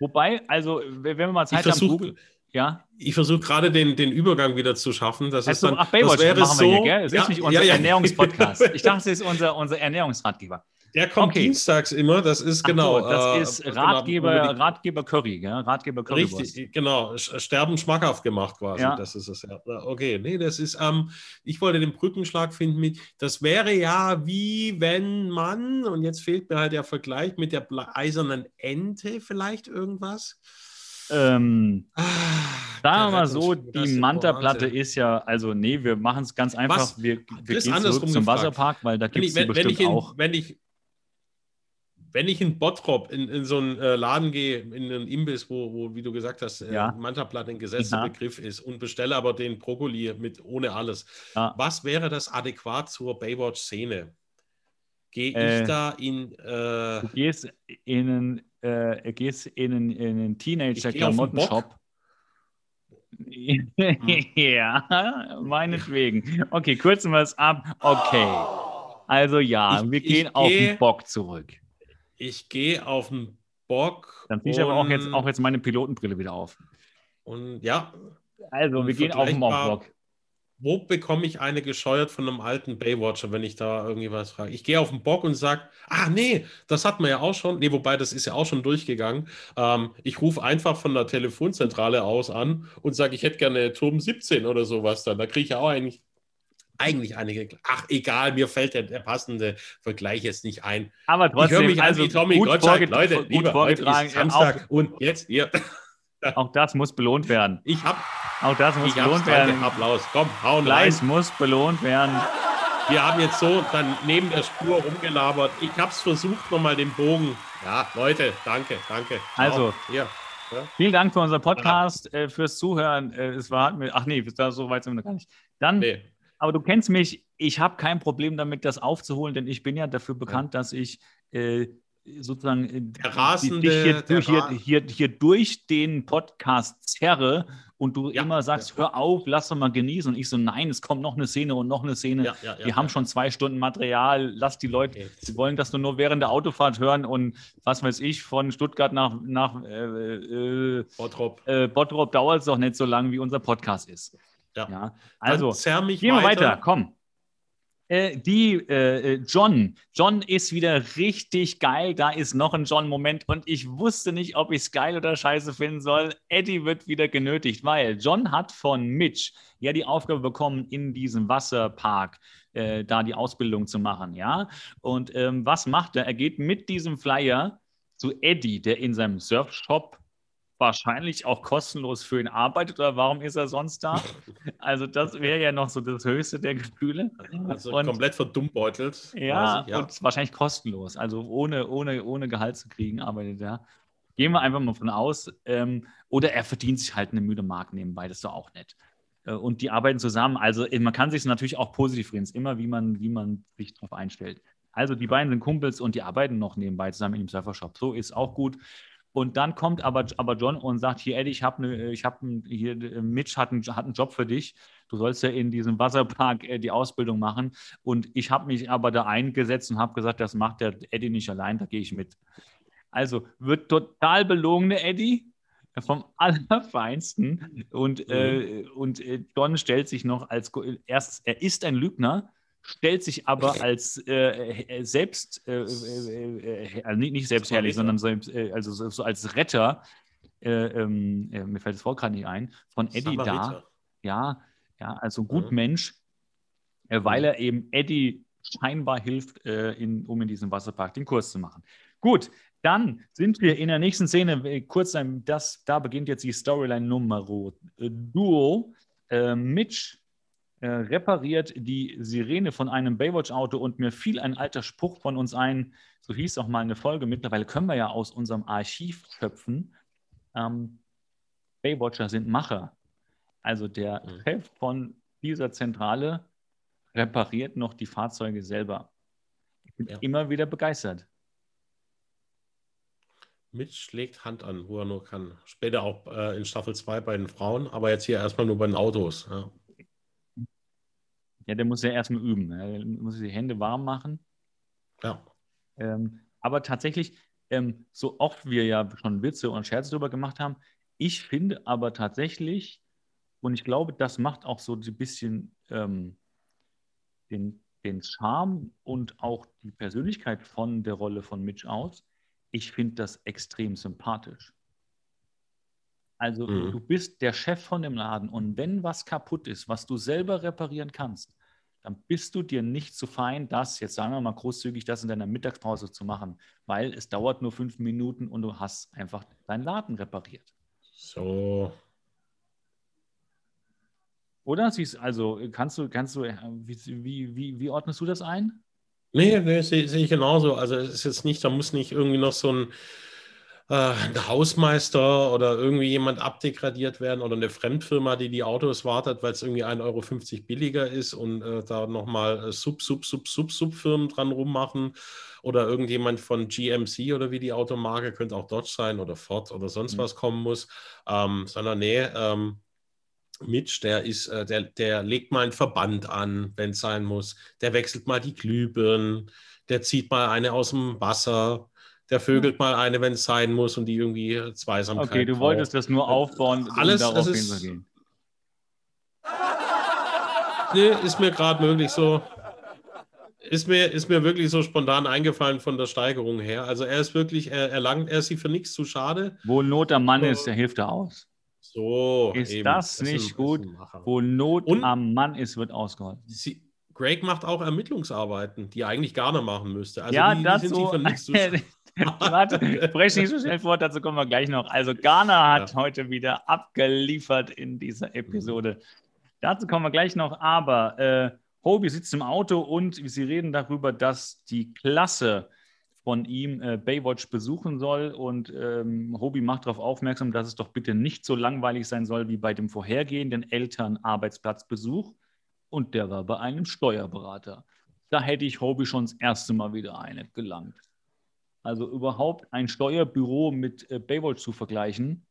wobei, also wenn wir mal ich Zeit haben, versuche Google, ja. ich versuch gerade den, den Übergang wieder zu schaffen. Das ist Also, dann, ach, Baywatch das wäre machen wir so, hier, gell? Es ja, ist nicht unser ja, ja. Ernährungspodcast. Ich dachte, es ist unser, unser Ernährungsratgeber. Der kommt Okay. dienstags immer, das ist Ach genau. so, das äh, ist genau, Ratgeber, die- Ratgeber Curry, gell? Ratgeber Currywurst. Richtig, genau. Sch- Sterben schmackhaft gemacht quasi. Ja. Das ist es ja. Okay, nee, das ist, ähm, ich wollte den Brückenschlag finden mit, das wäre ja wie wenn man, und jetzt fehlt mir halt der Vergleich mit der eisernen Ente vielleicht irgendwas. Ähm, Ah, sagen wir mal so, die Mantaplatte ist ja, also nee, wir machen es ganz einfach. Was? Wir, wir gehen zurück zum gefragt. Wasserpark, weil da gibt es die wenn, bestimmt ich in, auch. wenn ich wenn ich in Bottrop in, in so einen äh, Laden gehe, in einen Imbiss, wo, wo wie du gesagt hast, äh, Ja. Mantaplatte ein gesetzter Ja. Begriff ist und bestelle aber den Brokkoli mit ohne alles. Ja. Was wäre das adäquat zur Baywatch-Szene? Gehe Äh, ich da in. Äh, Du gehst in einen, äh, gehst in einen, in einen Teenager-Klamottenshop. ja, meinetwegen. Okay, kürzen wir es ab. Okay. Also ja, Ich- wir gehen auf den Bock zurück. Ich gehe auf den Bock. Dann ziehe ich aber auch jetzt, auch jetzt meine Pilotenbrille wieder auf. Und ja, Also, Und wir gehen auf den Bock. wo bekomme ich eine gescheuert von einem alten Baywatcher, wenn ich da irgendwie was frage? Ich gehe auf den Bock und sage, ah nee, das hat man ja auch schon. Nee, wobei, das ist ja auch schon durchgegangen. Ähm, ich rufe einfach von der Telefonzentrale aus an und sage, ich hätte gerne Turm 17 oder sowas dann. Da kriege ich ja auch eigentlich, eigentlich einige. Ach, egal, mir fällt der, der passende Vergleich jetzt nicht ein. Aber Ich höre trotzdem, mich also an wie Tommy gut, Gottschalk. Leute, gut lieber, vorgetragen. Samstag und jetzt hier. Auch, auch das muss belohnt werden. Ich habe Auch das muss belohnt werden. Applaus. Komm, hauen rein. Fleiß muss belohnt werden. Wir haben jetzt so dann neben der Spur rumgelabert. Ich habe es versucht, nochmal den Bogen. Ja, Leute, danke, danke. Also. Hier. Vielen Dank für unseren Podcast, äh, fürs Zuhören. Äh, es war, ach nee, bis da so weit sind wir noch gar nicht. Dann, Nee. Aber du kennst mich, ich habe kein Problem damit, das aufzuholen, denn ich bin ja dafür bekannt, dass ich äh, sozusagen äh, Der rasende- dich hier, der durch, hier, hier, hier durch den Podcast zerre und du Ja, immer sagst, ja. hör auf, lass doch mal genießen. Und ich so, nein, es kommt noch eine Szene und noch eine Szene. Ja, ja, ja, Wir haben ja. schon zwei Stunden Material, lass die Leute, Okay. sie wollen das nur, nur während der Autofahrt hören und was weiß ich, von Stuttgart nach, nach äh, äh, Bottrop. äh, Bottrop dauert es doch nicht so lange, wie unser Podcast ist. Ja. Ja, also, gehen wir weiter, komm. Äh, die äh, äh, John. John ist wieder richtig geil. Da ist noch ein John-Moment und ich wusste nicht, ob ich es geil oder scheiße finden soll. Eddie wird wieder genötigt, weil John hat von Mitch ja die Aufgabe bekommen, in diesem Wasserpark äh, da die Ausbildung zu machen. Ja, und ähm, was macht er? Er geht mit diesem Flyer zu Eddie, der in seinem Surfshop wahrscheinlich auch kostenlos für ihn arbeitet oder warum ist er sonst da? Also das wäre ja noch so das höchste der Gefühle. Also Und- komplett verdummbeutelt. Ja, quasi, ja. und wahrscheinlich kostenlos, also ohne, ohne, ohne Gehalt zu kriegen, arbeitet er. Gehen wir einfach mal von aus. Ähm, oder er verdient sich halt eine müde Mark nebenbei, das ist doch auch nett. Äh, und die arbeiten zusammen. Also man kann sich natürlich auch positiv reden, immer wie man, wie man sich darauf einstellt. Also die beiden sind Kumpels und die arbeiten noch nebenbei zusammen in dem Surfershop. So ist auch gut. Und dann kommt aber, aber John und sagt, hier Eddie, ich habe ne, ich hab hier, Mitch hat, ein, hat einen Job für dich. Du sollst ja in diesem Wasserpark äh, die Ausbildung machen. Und ich habe mich aber da eingesetzt und habe gesagt, das macht der Eddie nicht allein, da gehe ich mit. Also wird total belogene Eddie vom Allerfeinsten. Und, mhm. äh, und äh, John stellt sich noch als, erst, er ist ein Lügner, stellt sich aber als äh, äh selbst, äh, äh, also nicht selbstherrlich, sondern so, also so als Retter, ähm, mir fällt das Wort gerade nicht ein, von Eddie da. Ja, ja, also gut mhm. Mensch, weil mhm. er eben Eddie scheinbar hilft, in, um in diesem Wasserpark den Kurs zu machen. Gut, dann sind wir in der nächsten Szene, kurz, das, da beginnt jetzt die Storyline Nummer Duo. Äh, Mitch äh, repariert die Sirene von einem Baywatch-Auto und mir fiel ein alter Spruch von uns ein, so hieß auch mal eine Folge. Mittlerweile können wir ja aus unserem Archiv schöpfen. Ähm, Baywatcher sind Macher. Also der mhm. Chef von dieser Zentrale repariert noch die Fahrzeuge selber. Ich bin ja. immer wieder begeistert. Mitch schlägt Hand an, wo er nur kann. Später auch äh, in Staffel 2 bei den Frauen, aber jetzt hier erstmal nur bei den Autos. Ja. Ja, der muss ja erstmal üben. Ne? Der muss die Hände warm machen. Ja. Ähm, aber tatsächlich, ähm, so oft wir ja schon Witze und Scherze darüber gemacht haben, ich finde aber tatsächlich, und ich glaube, das macht auch so ein bisschen ähm, den, den Charme und auch die Persönlichkeit von der Rolle von Mitch aus. Ich finde das extrem sympathisch. Also mhm. du bist der Chef von dem Laden und wenn was kaputt ist, was du selber reparieren kannst, dann bist du dir nicht zu fein, das, jetzt sagen wir mal großzügig, das in deiner Mittagspause zu machen, weil es dauert nur fünf Minuten und du hast einfach deinen Laden repariert. So. Oder? Also kannst du, kannst du, äh, wie, wie, wie ordnest du das ein? Nee, nee sehe seh ich genauso. Also es ist jetzt nicht, da muss nicht irgendwie noch so ein ein Hausmeister oder irgendwie jemand abdegradiert werden oder eine Fremdfirma, die die Autos wartet, weil es irgendwie 1,50 Euro billiger ist und äh, da nochmal äh, Sub, Sub, Sub, Sub, Sub-Firmen dran rummachen oder irgendjemand von GMC oder wie die Automarke, könnte auch Dodge sein oder Ford oder sonst mhm. was kommen muss, ähm, sondern nee, ähm, Mitch, der ist, äh, der, der legt mal einen Verband an, wenn es sein muss. Der wechselt mal die Glühbirnen, der zieht mal eine aus dem Wasser, der vögelt mal eine, wenn es sein muss und die irgendwie Zweisamkeit. Okay, du wolltest braucht. das nur aufbauen, Alles, darauf hinzugehen. Nee, ist mir gerade möglich so. Ist mir, ist mir wirklich so spontan eingefallen von der Steigerung her. Also er ist wirklich, er, er langt, er ist sie für nichts zu schade. Wo Not am Mann so. ist, der hilft er aus. So. Ist eben. das, das nicht gut? Wo Not Und am Mann ist, wird ausgeholfen. Sie, Greg macht auch Ermittlungsarbeiten, die eigentlich Garner machen müsste. Also ja, die, die sind so, für nichts zu schade. Warte, spreche nicht so schnell vor, dazu kommen wir gleich noch. Also Ghana hat ja. heute wieder abgeliefert in dieser Episode. Mhm. Dazu kommen wir gleich noch, aber äh, Hobie sitzt im Auto und sie reden darüber, dass die Klasse von ihm äh, Baywatch besuchen soll und ähm, Hobie macht darauf aufmerksam, dass es doch bitte nicht so langweilig sein soll wie bei dem vorhergehenden Elternarbeitsplatzbesuch und der war bei einem Steuerberater. Da hätte ich Hobie schon das erste Mal wieder eine gelangt. Also überhaupt ein Steuerbüro mit äh, Baywatch zu vergleichen.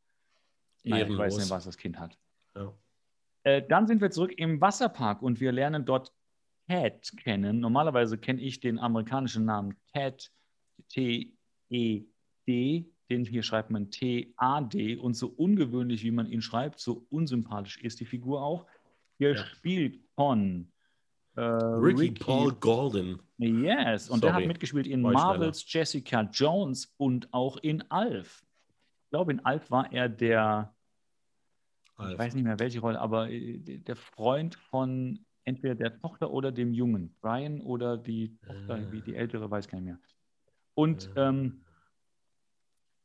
Nein, ich weiß nicht, was das Kind hat. Ja. Äh, dann sind wir zurück im Wasserpark und wir lernen dort Ted kennen. Normalerweise kenne ich den amerikanischen Namen Ted, T-E-D. Den hier schreibt man T-A-D. Und so ungewöhnlich, wie man ihn schreibt, so unsympathisch ist die Figur auch. Hier ja. spielt von äh, Ricky, Ricky, Paul Golden. Yes, und Sorry. der hat mitgespielt in Marvels Jessica Jones und auch in Alf. Ich glaube, in Alf war er der, Alf. ich weiß nicht mehr welche Rolle, aber äh, der Freund von entweder der Tochter oder dem Jungen. Brian oder die Tochter, äh. wie die ältere, weiß gar nicht mehr. Und, äh. ähm,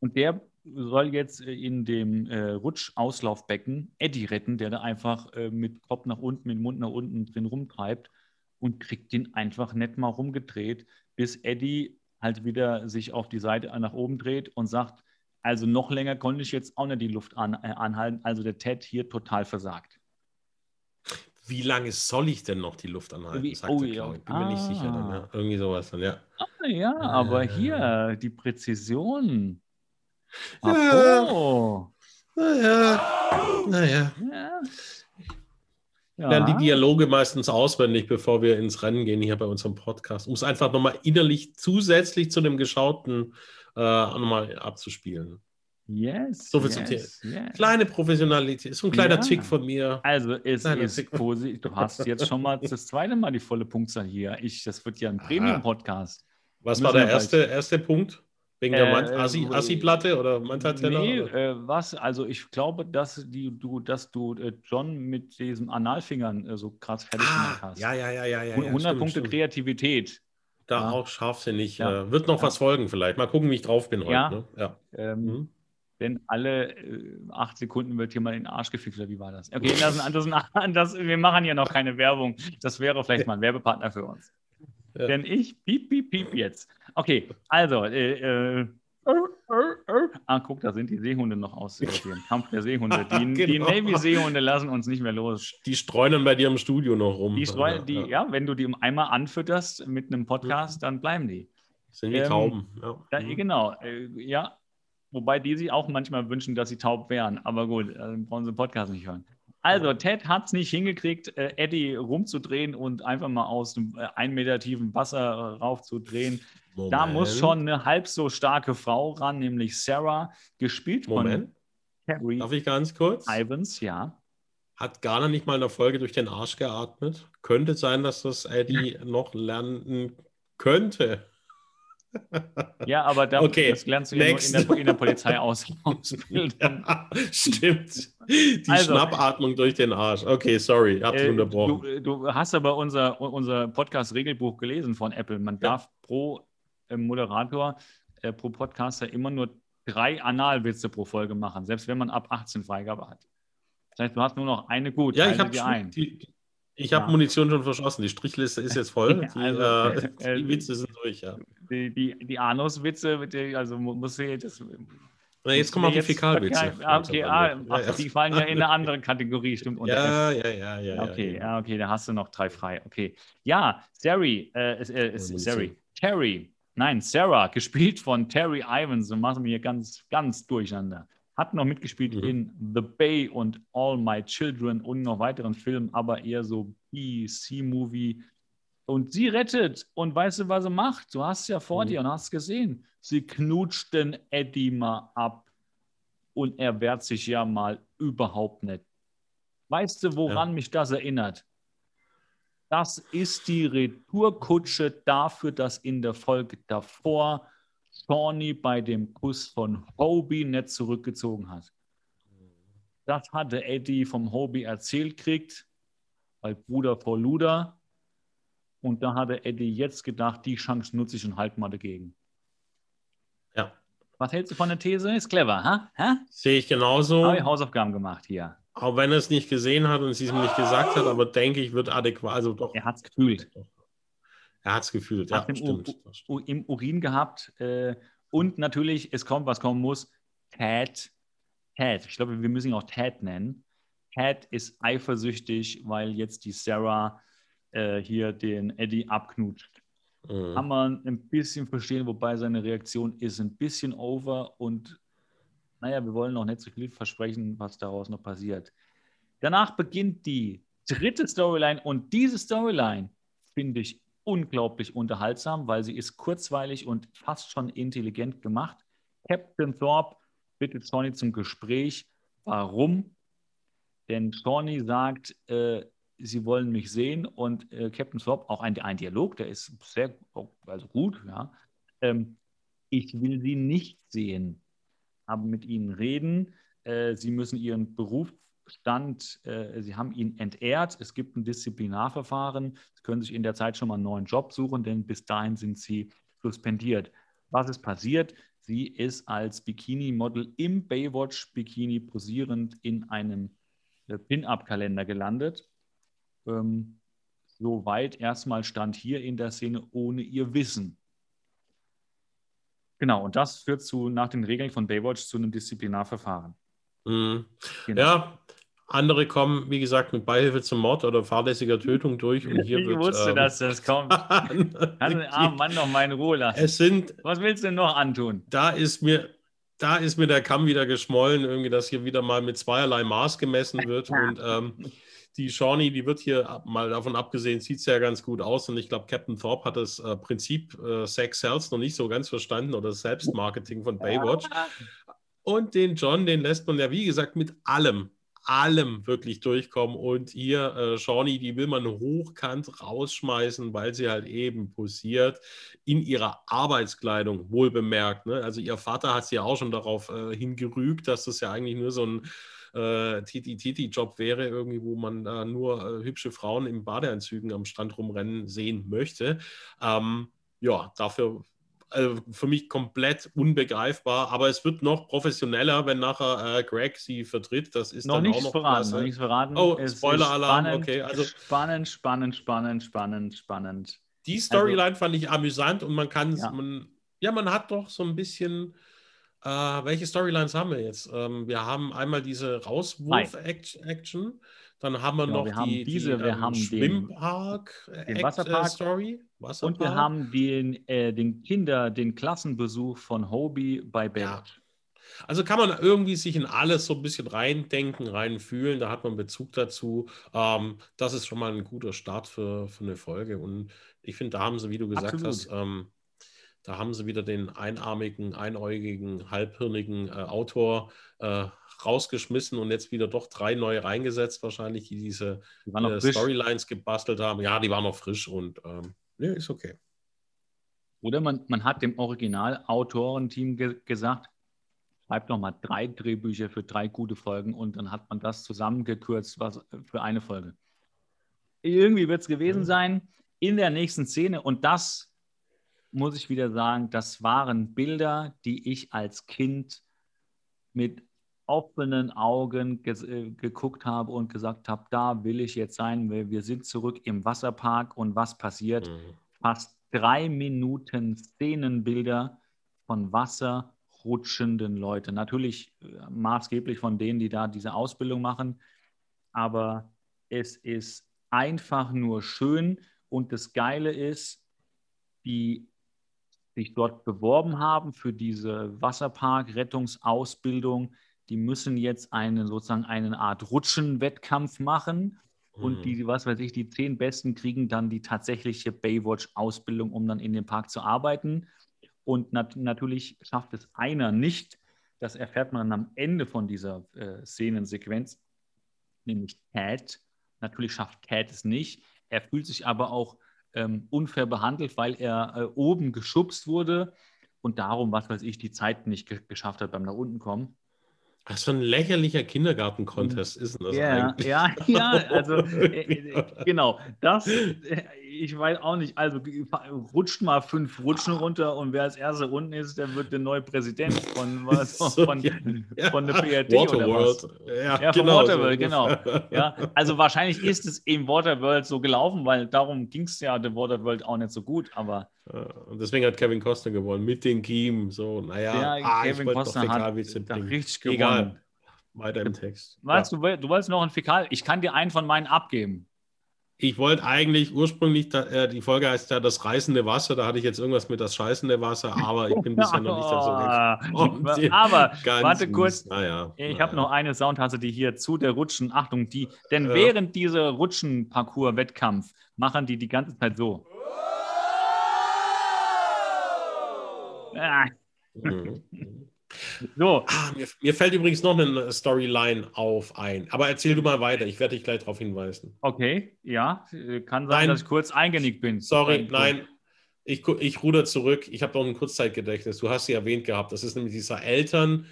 und der soll jetzt äh, in dem äh, Rutschauslaufbecken Eddie retten, der da einfach äh, mit Kopf nach unten, mit Mund nach unten drin rumtreibt und kriegt den einfach nicht mal rumgedreht, bis Eddie halt wieder sich auf die Seite nach oben dreht und sagt, also noch länger konnte ich jetzt auch nicht die Luft an, äh, anhalten, also der Ted hier total versagt. wie lange soll ich denn noch die Luft anhalten? Wie- sagt oh der ja. Ich bin mir nicht sicher. Dann, ja. Irgendwie sowas dann, ja. Ah, ja, aber Äh. hier, die Präzision. Ja. Abo. Naja, naja. Ja. Lernen die. Dialoge meistens auswendig, bevor wir ins Rennen gehen hier bei unserem Podcast, um es einfach nochmal innerlich zusätzlich zu dem Geschauten äh, nochmal abzuspielen. Yes. So viel zum yes, yes. Kleine Professionalität, so ein kleiner Ja. Tick von mir. Also es Kleiner ist positiv. Du hast jetzt schon mal das zweite Mal die volle Punktzahl hier. Ich, das wird ja ein. Premium-Podcast. Was Müssen war der erste, erste Punkt? Wegen der Äh, Assi- äh, Assi-Platte oder Manta-Teller? Nee, äh, was? Also ich glaube, dass die, du, dass du äh, John mit diesen Analfingern äh, so krass fertig gemacht Ah, hast. ja, ja, ja, ja. ja, 100 stimmt, Punkte stimmt. Kreativität. Da Ja. auch scharfsinnig. Ja. Äh, wird noch Ja. was folgen vielleicht. Mal gucken, wie ich drauf bin heute. Ja. Ne? ja. Ähm, Mhm. Denn alle acht Sekunden wird hier mal in den Arsch gefickt, oder wie war das? Okay, das, das, das, wir machen hier noch keine Werbung. Das wäre vielleicht mal ein Werbepartner für uns. Ja. Denn ich, piep, piep, piep jetzt. Okay, also, äh, äh, ah, guck, da sind die Seehunde noch aus äh, dem Kampf der Seehunde. Die, die Genau. Navy-Seehunde lassen uns nicht mehr los. Die streunen bei dir im Studio noch rum. Die, streuen, ja, die, ja. ja, wenn du die einmal anfütterst mit einem Podcast, dann bleiben die. Sind wie Ähm, Tauben. Ja. Ja, Mhm. genau, äh, ja. Wobei die sich auch manchmal wünschen, dass sie taub wären. Aber gut, äh, dann brauchen sie den Podcast nicht hören. Also, Ted hat es nicht hingekriegt, äh, Eddie rumzudrehen und einfach mal aus dem äh, ein Meter tiefen Wasser äh, raufzudrehen. Da muss Moment. schon eine halb so starke Frau ran, nämlich Sarah, gespielt Moment. von Carrie Darf ich ganz kurz? Ivans, ja. Hat Garner nicht mal in der Folge durch den Arsch geatmet? Könnte sein, dass das Eddie noch lernen könnte. Ja, aber da, Okay, das lernst du ja nur in next. der, in der Polizeiausbildung. Ja, stimmt. Die Also- Schnappatmung durch den Arsch. Okay, sorry, hab's Äh, unterbrochen. du, du hast aber unser, unser Podcast-Regelbuch gelesen von Apple. Man darf pro äh, Moderator, äh, pro Podcaster immer nur drei Analwitze pro Folge machen, selbst wenn man ab 18 Freigabe hat. Das heißt, du hast nur noch eine gut. ja, ich halte habe dir ein. die, ich hab Ja. Munition schon verschossen. Die Strichliste ist jetzt voll. Die, Also, äh, äh, die Witze sind durch, ja. Die, die, die Anus-Witze, die- also mu- muss ich das. Na, jetzt kommen auch die jetzt- Fäkalwitze. Ah, Okay, ah, ach, ja. die fallen ja in eine andere Kategorie, stimmt. Ja, ja, ja, ja. Okay, ja. ja, okay, da hast du noch drei frei. Okay. Ja, Sari, äh, äh, äh. Sari, Terry, nein, Sarah, gespielt von Terry Ivans, so machen wir hier ganz, ganz durcheinander. Hat noch mitgespielt Mhm. in The Bay und All My Children und noch weiteren Filmen, aber eher so B-C-Movie. Und sie rettet. Und weißt du, was sie macht? Du hast es ja vor Mhm. dir und hast gesehen. Sie knutscht den Eddie mal ab. Und er wehrt sich ja mal überhaupt nicht. Weißt du, woran mich das erinnert? Das ist die Retourkutsche dafür, dass in der Folge davor Shawnee bei dem Kuss von Hobie nicht zurückgezogen hat. Das hatte Eddie vom Hobie erzählt kriegt, weil Bruder vor Luder. Und da hatte Eddie jetzt gedacht, die Chance nutze ich und halt mal dagegen. Ja. Was hältst du von der These? Ist clever, ha? ha? Sehe ich genauso. Habe ich Hausaufgaben gemacht hier. Auch wenn er es nicht gesehen hat und es ihm nicht gesagt hat, aber denke ich, wird adäquat. Also doch. Er hat es gefühlt. Er hat es gefühlt, ja, stimmt. U- im Urin gehabt. Äh, und natürlich, es kommt, was kommen muss. Ted. Ted. Ich glaube, wir müssen ihn auch Ted nennen. Ted ist eifersüchtig, weil jetzt die Sarah äh, hier den Eddie abknutscht. Mhm. Kann man ein bisschen verstehen, wobei seine Reaktion ist ein bisschen over und naja, wir wollen noch nicht so viel versprechen, was daraus noch passiert. Danach beginnt die dritte Storyline und diese Storyline finde ich unglaublich unterhaltsam, weil sie ist kurzweilig und fast schon intelligent gemacht. Captain Thorpe bittet Shawnee zum Gespräch. Warum? Denn Shawnee sagt, äh, sie wollen mich sehen und äh, Captain Thorpe, auch ein, ein Dialog, der ist sehr also gut, ja. Ähm, ich will sie nicht sehen, aber mit ihnen reden. Äh, sie müssen ihren Berufsstand, äh, sie haben ihn entehrt. Es gibt ein Disziplinarverfahren. Sie können sich in der Zeit schon mal einen neuen Job suchen, denn bis dahin sind sie suspendiert. Was ist passiert? Sie ist als Bikini-Model im Baywatch-Bikini posierend in einem äh, Pin-Up-Kalender gelandet. Ähm, soweit erstmal stand hier in der Szene ohne ihr Wissen. Genau, und das führt zu, nach den Regeln von Baywatch zu einem Disziplinarverfahren. Mhm. Genau. Ja, Andere kommen, wie gesagt, mit Beihilfe zum Mord oder fahrlässiger Tötung durch. Und hier ich wird, wusste, ähm, dass das kommt. Kann den armen Mann noch mal in Ruhe lassen. es sind, Was willst du denn noch antun? da ist mir, da ist mir der Kamm wieder geschmollen, irgendwie, dass hier wieder mal mit zweierlei Maß gemessen wird. Und ähm, die Shawnee, die wird hier mal davon abgesehen, sieht ja ganz gut aus. Und ich glaube, Captain Thorpe hat das äh, Prinzip äh, Sex Sells noch nicht so ganz verstanden oder das Selbstmarketing von Baywatch. Und den John, den lässt man ja, wie gesagt, mit allem, allem wirklich durchkommen. Und hier, äh, Shawnee, die will man hochkant rausschmeißen, weil sie halt eben posiert in ihrer Arbeitskleidung, wohl bemerkt. Ne? Also ihr Vater hat sie auch schon darauf äh, hingerügt, dass das ja eigentlich nur so ein äh, Titi-Titi-Job wäre, irgendwie, wo man da nur äh, hübsche Frauen in Badeanzügen am Strand rumrennen sehen möchte. Ähm, ja, dafür äh, für mich komplett unbegreifbar, aber es wird noch professioneller, wenn nachher äh, Greg sie vertritt. Das ist Noch dann nichts auch noch verraten, noch nichts verraten. Oh, Spoiler-Alarm, spannend, okay, also- spannend, spannend, spannend, spannend, spannend. Die Storyline fand ich amüsant und man kann, Also Ja. man, ja, man hat doch so ein bisschen, äh, welche Storylines haben wir jetzt? Ähm, wir haben einmal diese Rauswurf-Action, dann haben wir Genau, noch wir haben die, diese, die wir ähm, haben den- Schwimmpark, den Act- Wasserpark. Und wir haben den, äh, den Kinder, den Klassenbesuch von Hobie bei Baywatch. Also kann man irgendwie sich in alles so ein bisschen reindenken, reinfühlen, da hat man Bezug dazu. Ähm, das ist schon mal ein guter Start für, für eine Folge. Und ich finde, da haben sie, wie du gesagt Absolut. hast, ähm, da haben sie wieder den einarmigen, einäugigen, halbhirnigen äh, Autor äh, rausgeschmissen und jetzt wieder doch drei neue reingesetzt, wahrscheinlich, die diese Die äh. Storylines gebastelt haben. Ja, die waren noch frisch und ähm, nee, ist okay. Oder man, man hat dem Originalautorenteam ge gesagt, schreibt noch mal drei Drehbücher für drei gute Folgen und dann hat man das zusammengekürzt was, für eine Folge. Irgendwie wird es gewesen sein in der nächsten Szene und das muss ich wieder sagen, das waren Bilder, die ich als Kind mit offenen Augen ges- äh, geguckt habe und gesagt habe, da will ich jetzt sein. Wir, wir sind zurück im Wasserpark und was passiert? Mhm. fast drei Minuten Szenenbilder von wasserrutschenden Leuten. Natürlich äh, maßgeblich von denen, die da diese Ausbildung machen, aber es ist einfach nur schön und das Geile ist, die sich dort beworben haben für diese Wasserpark-Rettungsausbildung, die müssen jetzt einen sozusagen eine Art Rutschenwettkampf machen. Und Mhm. die, was weiß ich, die zehn Besten kriegen dann die tatsächliche Baywatch-Ausbildung, um dann in dem Park zu arbeiten. Und nat natürlich schafft es einer nicht. Das erfährt man dann am Ende von dieser äh, Szenensequenz, nämlich Cat. Natürlich schafft Cat es nicht. Er fühlt sich aber auch ähm, unfair behandelt, weil er äh, oben geschubst wurde und darum, was weiß ich, die Zeit nicht ge geschafft hat beim nach unten kommen. Was für ein lächerlicher Kindergarten-Contest ist denn das Ja, eigentlich? ja, ja, also äh, äh, genau, das, äh, ich weiß auch nicht, also rutscht mal fünf Rutschen runter und wer als Erster unten ist, der wird der neue Präsident von was, So, von, ja, ja. von der PRT oder was. Waterworld. Ja, Ja, von genau. Waterworld, so genau. Ja, also wahrscheinlich ist es im Waterworld so gelaufen, weil darum ging es ja der Waterworld auch nicht so gut, aber Ja, Und deswegen hat Kevin Costner gewonnen mit den Team. So, naja, der ah, ich Kevin Costner hat richtig gewonnen. Egal. Weiter im Text. Weißt Ja. du, du wolltest noch ein Fäkal? Ich kann dir einen von meinen abgeben. Ich wollte eigentlich ursprünglich, da, äh, die Folge heißt ja das reißende Wasser, da hatte ich jetzt irgendwas mit das scheißende Wasser, aber ich bin bisher noch nicht dazu gekommen. Aber warte kurz. Naja, Ich naja. habe noch eine Soundtasse, die hier zu der Rutschen, Achtung, die, denn Ja. während dieser Rutschenparcours-Wettkampf machen die die ganze Zeit so. Ah, Mhm. so, Ah, mir, mir fällt übrigens noch eine Storyline auf ein. Aber erzähl du mal weiter, ich werde dich gleich darauf hinweisen. okay, ja, kann sein, Nein. dass ich kurz eingenickt bin. Sorry, Ein- nein. Ich, ich ruder zurück. Ich habe noch ein Kurzzeitgedächtnis. Du hast sie erwähnt gehabt. Das ist nämlich dieser Eltern.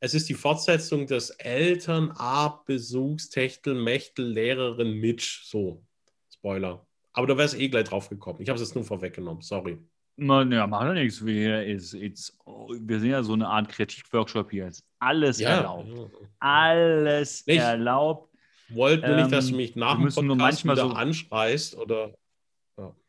Es ist die Fortsetzung des Elternabbesuchs Techtel-Mechtel-Lehrerin Mitch. So, Spoiler. Aber du wärst eh gleich drauf gekommen. Ich habe es jetzt nur vorweggenommen. Sorry. Man, ja, macht ja nichts. Wir, ist, it's, oh, wir sind ja so eine Art Kreativworkshop hier. Ist alles erlaubt. ja. Alles Nicht- erlaubt. Wollt nur nicht, dass du Ähm, mich nach dem müssen nur Podcast manchmal so- anschreist oder.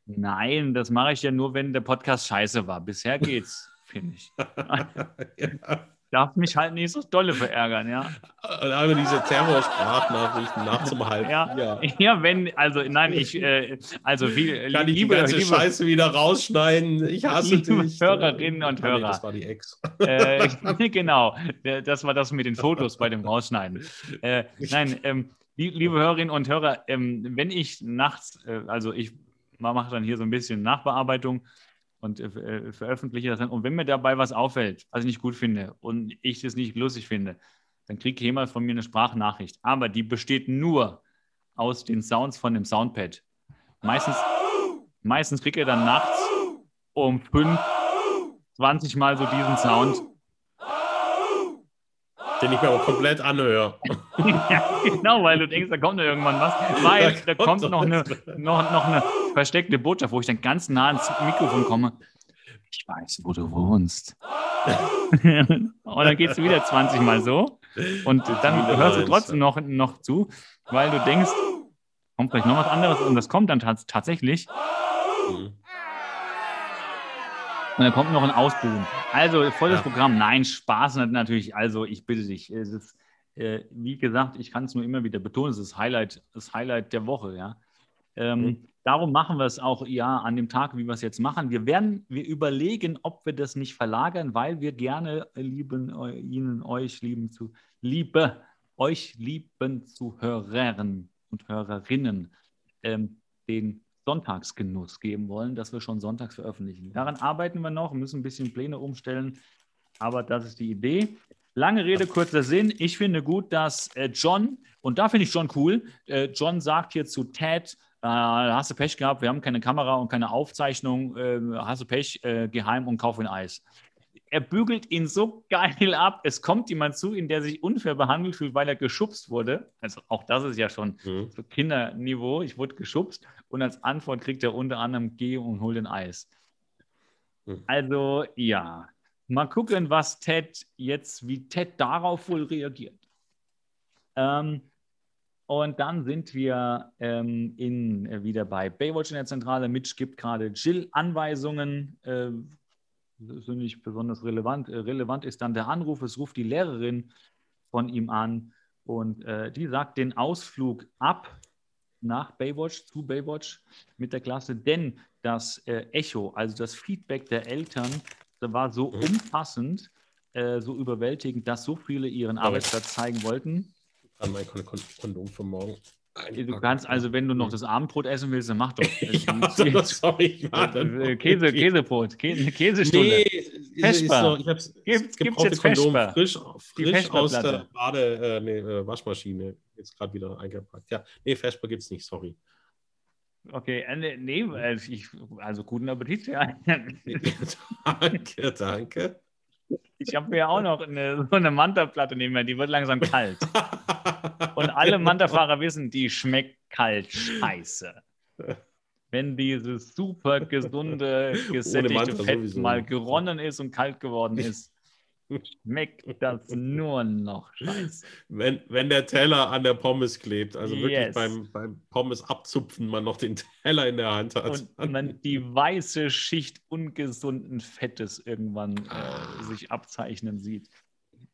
Nein, das mache ich ja nur, wenn der Podcast scheiße war. Bisher geht's, finde ich. ja. Darf mich halt nicht so dolle verärgern, ja. Und einmal diese Terrorsprachnachrichten nach zum halb. Ja, ja. ja, wenn, also nein, ich, äh, also viel, Kann ich liebe, die ganze liebe, Scheiße wieder rausschneiden? Ich hasse liebe dich. Hörerinnen und Hörer. Nee, das war die Ex. Äh, genau, das war das mit den Fotos bei dem Rausschneiden. Äh, nein, ähm, liebe Hörerinnen und Hörer, ähm, wenn ich nachts, äh, also ich mache dann hier so ein bisschen Nachbearbeitung und äh, äh, veröffentliche das dann. Und wenn mir dabei was auffällt, was ich nicht gut finde und ich das nicht lustig finde, dann kriegt jemand von mir eine Sprachnachricht. Aber die besteht nur aus den Sounds von dem Soundpad. Meistens, meistens kriegt ihr dann nachts um 5, 20 Mal so diesen Sound. Den ich mir aber komplett anhöre. ja, genau, weil du denkst, da kommt noch irgendwann was. Weil da, da kommt noch eine, noch, noch eine versteckte Botschaft, wo ich dann ganz nah ans Mikrofon komme. Ich weiß, wo du wohnst. und dann gehst du wieder 20 Mal so. Und dann hörst du trotzdem noch, noch zu, weil du denkst, kommt vielleicht noch was anderes und das kommt dann tatsächlich. Mhm. Und dann kommt noch ein Ausbuchen. Also volles ja. Programm. Nein, Spaß natürlich. Also ich bitte dich. Es ist, äh, wie gesagt, ich kann es nur immer wieder betonen, es ist das Highlight, das Highlight der Woche, ja. Ähm, mhm. Darum machen wir es auch ja an dem Tag, wie wir es jetzt machen. Wir werden, wir überlegen, ob wir das nicht verlagern, weil wir gerne lieben Ihnen, euch lieben zu, liebe, euch lieben Zuhörern und Hörerinnen ähm, den Sonntagsgenuss geben wollen, dass wir schon sonntags veröffentlichen. Daran arbeiten wir noch, müssen ein bisschen Pläne umstellen, aber das ist die Idee. Lange Rede, kurzer Sinn. Ich finde gut, dass äh, John, und da finde ich John cool, äh, John sagt hier zu Ted, äh, hast du Pech gehabt, wir haben keine Kamera und keine Aufzeichnung, äh, hast du Pech, äh, geheim und kauf ein Eis er bügelt ihn so geil ab. Es kommt jemand zu ihn, der sich unfair behandelt fühlt, weil er geschubst wurde. Also auch das ist ja schon mhm. so Kinderniveau. Ich wurde geschubst und als Antwort kriegt er unter anderem Geh und hol den Eis. Mhm. Also ja, mal gucken, was Ted jetzt, wie Ted darauf wohl reagiert. Ähm, und dann sind wir ähm, in, äh, wieder bei Baywatch in der Zentrale. Mitch gibt gerade Jill Anweisungen, äh, sind nicht besonders relevant. Äh, relevant ist dann der Anruf. Es ruft die Lehrerin von ihm an und äh, die sagt den Ausflug ab nach Baywatch, zu Baywatch mit der Klasse, denn das äh, Echo, also das Feedback der Eltern, war so mhm. umfassend, äh, so überwältigend, dass so viele ihren Arbeitsplatz zeigen wollten. An mein Kondom für morgen. Du kannst also, wenn du noch das Abendbrot essen willst, dann mach doch. ja, sorry, war dann äh, Käse, Käsebrot, Käse, Käsestunde. Nee, Vesper. So, ich hab's, Gibt, gibt's jetzt Vesper? Frisch, frisch aus der Bade, äh, nee, äh, Waschmaschine jetzt gerade wieder eingepackt. Ja, nee, Vesper gibt's nicht, sorry. Okay, äh, nee, ich, also guten Appetit. Ja. danke, danke. Ich habe mir auch noch eine, so eine Manta-Platte neben mir, die wird langsam kalt. Und alle Manta-Fahrer wissen, die schmeckt kalt scheiße. Wenn dieses super gesunde, gesättigte Fett sowieso. mal geronnen ist und kalt geworden ist, schmeckt das nur noch scheiße. Wenn, wenn der Teller an der Pommes klebt, also yes. wirklich beim, beim Pommes abzupfen, man noch den Teller in der Hand hat. Und man die weiße Schicht ungesunden Fettes irgendwann äh, ah. sich abzeichnen sieht.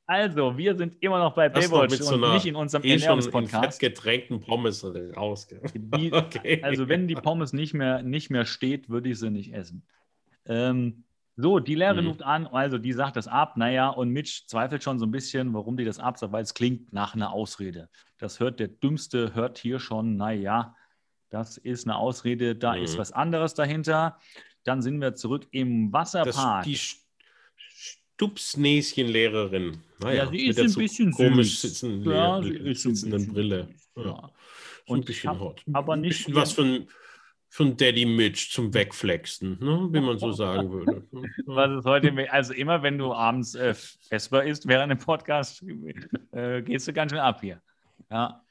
Also, wir sind immer noch bei Baywatch so und nicht in unserem eh Ernährungspodcast. getränkten Pommes raus. Die, okay. Also, wenn die Pommes nicht mehr, nicht mehr steht, würde ich sie nicht essen. Ähm, so, die Lehrerin mhm. ruft an, also die sagt das ab, naja, und Mitch zweifelt schon so ein bisschen, warum die das absagt, weil es klingt nach einer Ausrede. Das hört der Dümmste, hört hier schon, naja, das ist eine Ausrede, da mhm. ist was anderes dahinter. Dann sind wir zurück im Wasserpark. Das, die Stupsnäschen-Lehrerin. Naja, ja, sie ist ein bisschen komisch süß. Sitzen, ja, sie ist sitzenden Brille. Ja. Und ein bisschen hot. Aber nicht ein bisschen was von von Daddy Mitch zum Wegflexen, ne? wie man so sagen würde. Was ist heute, also immer wenn du abends äh, Vesper isst während dem Podcast, äh, gehst du ganz schön ab hier. Ja.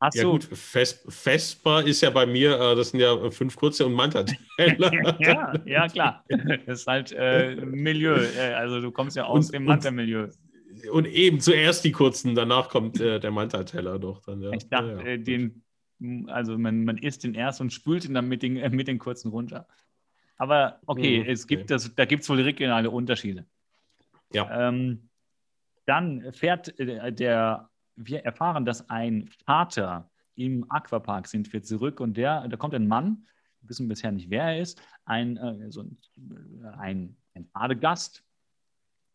Hast ja, du? gut, Vesper ist ja bei mir, äh, das sind ja fünf kurze und Manta. ja, ja, klar. Das ist halt äh, Milieu. Äh, also du kommst ja aus und, dem Manta-Milieu. Und, eben zuerst die kurzen, danach kommt äh, der Manta-Teller doch dann. Ja. Ich dachte, ja, den also man, man isst den erst und spült ihn dann mit den, äh, mit den kurzen runter. Aber okay, mhm, es gibt das, da gibt es wohl regionale Unterschiede. Ja. Ähm, dann fährt äh, der, wir erfahren, dass ein Vater im Aquapark sind wir zurück und der, da kommt ein Mann, wir wissen bisher nicht, wer er ist, ein, äh, so ein, äh, ein, ein Badegast,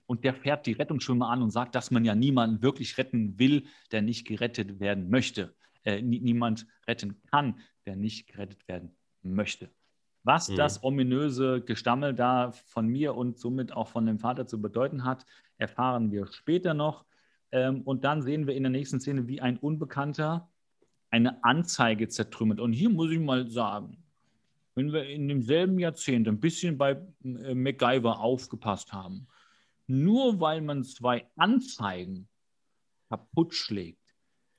und der fährt die Rettungsschwimmer an und sagt, dass man ja niemanden wirklich retten will, der nicht gerettet werden möchte. Äh, niemand retten kann, der nicht gerettet werden möchte. Was mhm. das ominöse Gestammel da von mir und somit auch von dem Vater zu bedeuten hat, erfahren wir später noch. Ähm, und dann sehen wir in der nächsten Szene, wie ein Unbekannter eine Anzeige zertrümmert. Und hier muss ich mal sagen, wenn wir in demselben Jahrzehnt ein bisschen bei äh, MacGyver aufgepasst haben, nur weil man zwei Anzeigen kaputt schlägt,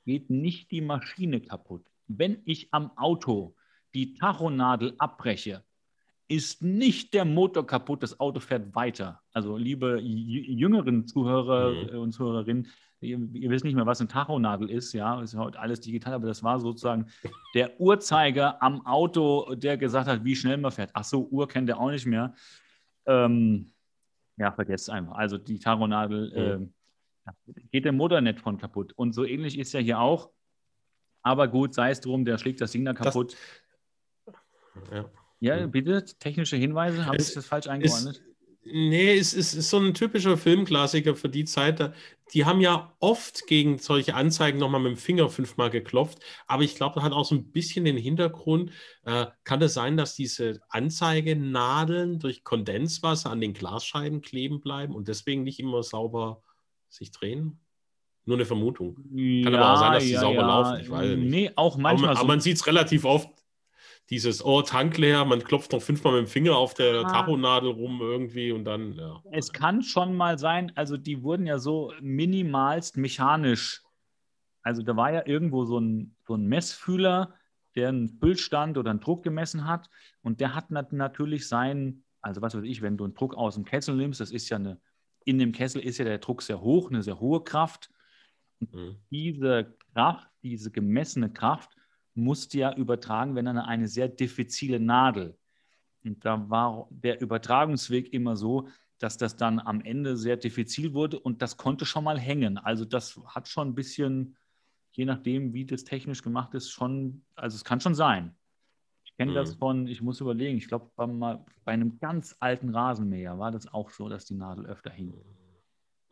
geht nicht die Maschine kaputt. Wenn ich am Auto die Tachonadel abbreche, ist nicht der Motor kaputt, das Auto fährt weiter. Also liebe jüngeren Zuhörer mhm. und Zuhörerinnen, ihr, ihr, wisst nicht mehr, was eine Tachonadel ist, ja, ist heute alles digital, aber das war sozusagen der Uhrzeiger am Auto, der gesagt hat, wie schnell man fährt. Ach so, Uhr kennt er auch nicht mehr. Ähm, ja, vergesst einfach. Also die Tachonadel mhm. äh, geht der Motor nicht von kaputt. Und so ähnlich ist ja hier auch. Aber gut, sei es drum, der schlägt das Ding da kaputt. Das, ja. ja, bitte, technische Hinweise, habe ich das falsch eingeordnet? Nee, es ist, ist, so ein typischer Filmklassiker für die Zeit. Die haben ja oft gegen solche Anzeigen nochmal mit dem Finger fünfmal geklopft. Aber ich glaube, das hat auch so ein bisschen den Hintergrund. Äh, kann es sein, dass diese Anzeigenadeln durch Kondenswasser an den Glasscheiben kleben bleiben und deswegen nicht immer sauber sich drehen? Nur eine Vermutung. Kann ja, aber auch sein, dass die ja, sauber ja. laufen. Ich weiß nicht. Nee, auch manchmal. Aber, so. aber man sieht es relativ oft dieses, oh, Tank leer, man klopft noch fünfmal mit dem Finger auf der ah. Tachonadel rum irgendwie und dann, ja. Es kann schon mal sein, also die wurden ja so minimalst mechanisch. Also da war ja irgendwo so ein, so ein Messfühler, der einen Füllstand oder einen Druck gemessen hat und der hat natürlich seinen, also was weiß ich, wenn du einen Druck aus dem Kessel nimmst, das ist ja eine, in dem Kessel ist ja der Druck sehr hoch, eine sehr hohe Kraft. Mhm. diese Kraft, diese gemessene Kraft, musste ja übertragen werden an eine sehr diffizile Nadel. Und da war der Übertragungsweg immer so, dass das dann am Ende sehr diffizil wurde und das konnte schon mal hängen. Also das hat schon ein bisschen, je nachdem, wie das technisch gemacht ist, schon, also es kann schon sein. Ich kenne mhm. das von, ich muss überlegen, ich glaube, bei, bei, einem ganz alten Rasenmäher war das auch so, dass die Nadel öfter hing.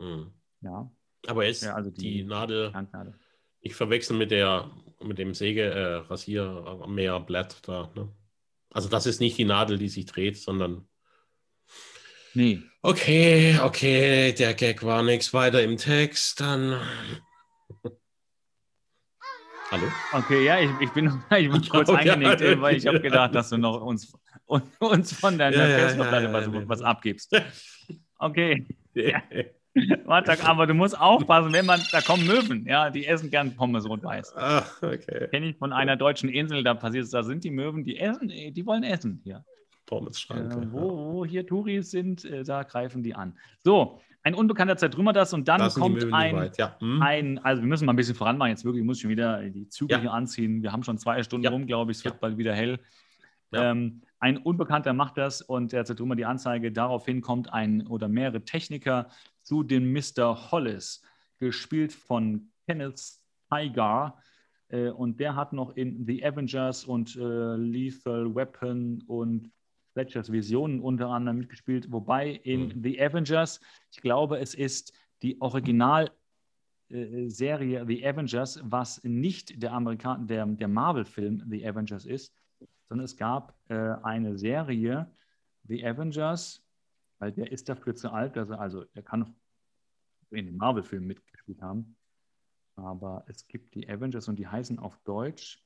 Mhm. Ja. Aber ist ja, also die, die Nadel, Tanknadel. Ich verwechsel mit der mit dem Säge äh, Rasiermäherblatt da. Ne? Also das ist nicht die Nadel, die sich dreht, sondern. Nee. Okay, okay, der Gag war nichts weiter im Text, dann. Hallo? Okay, ja, ich, ich bin, ich bin kurz oh, eingenickt, ja, weil ich habe gedacht, dass du noch uns, uns von deiner ja, Festplatte ja, was, was abgibst. Okay. Ja. Warte, aber du musst aufpassen, wenn man, da kommen Möwen, ja, die essen gern Pommes rot-weiß. Okay. Kenne ich von einer deutschen Insel, da passiert es, da sind die Möwen, die essen, die wollen essen hier. Pommesschranke. Äh, wo, wo hier Touris sind, äh, da greifen die an. So, ein Unbekannter zertrümmert das und dann das kommt ein, ja. hm. ein, also wir müssen mal ein bisschen voranmachen, jetzt wirklich, ich muss schon wieder die Züge ja. hier anziehen. Wir haben schon zwei Stunden ja. rum, glaube ich, es wird bald wieder hell. Ähm, ein Unbekannter macht das und er zertrümmert die Anzeige. Daraufhin kommt ein oder mehrere Techniker zu dem Mr. Hollis, gespielt von Kenneth Tiger. Äh, und der hat noch in The Avengers und äh, Lethal Weapon und Fletchers Visionen unter anderem mitgespielt. Wobei in mhm. The Avengers, ich glaube, es ist die Original- äh, Serie The Avengers, was nicht der, Amerikan der, der Marvel-Film The Avengers ist, sondern es gab äh, eine Serie, The Avengers, weil der ist dafür zu alt, dass er, also der kann in den Marvel-Filmen mitgespielt haben. Aber es gibt die Avengers und die heißen auf Deutsch,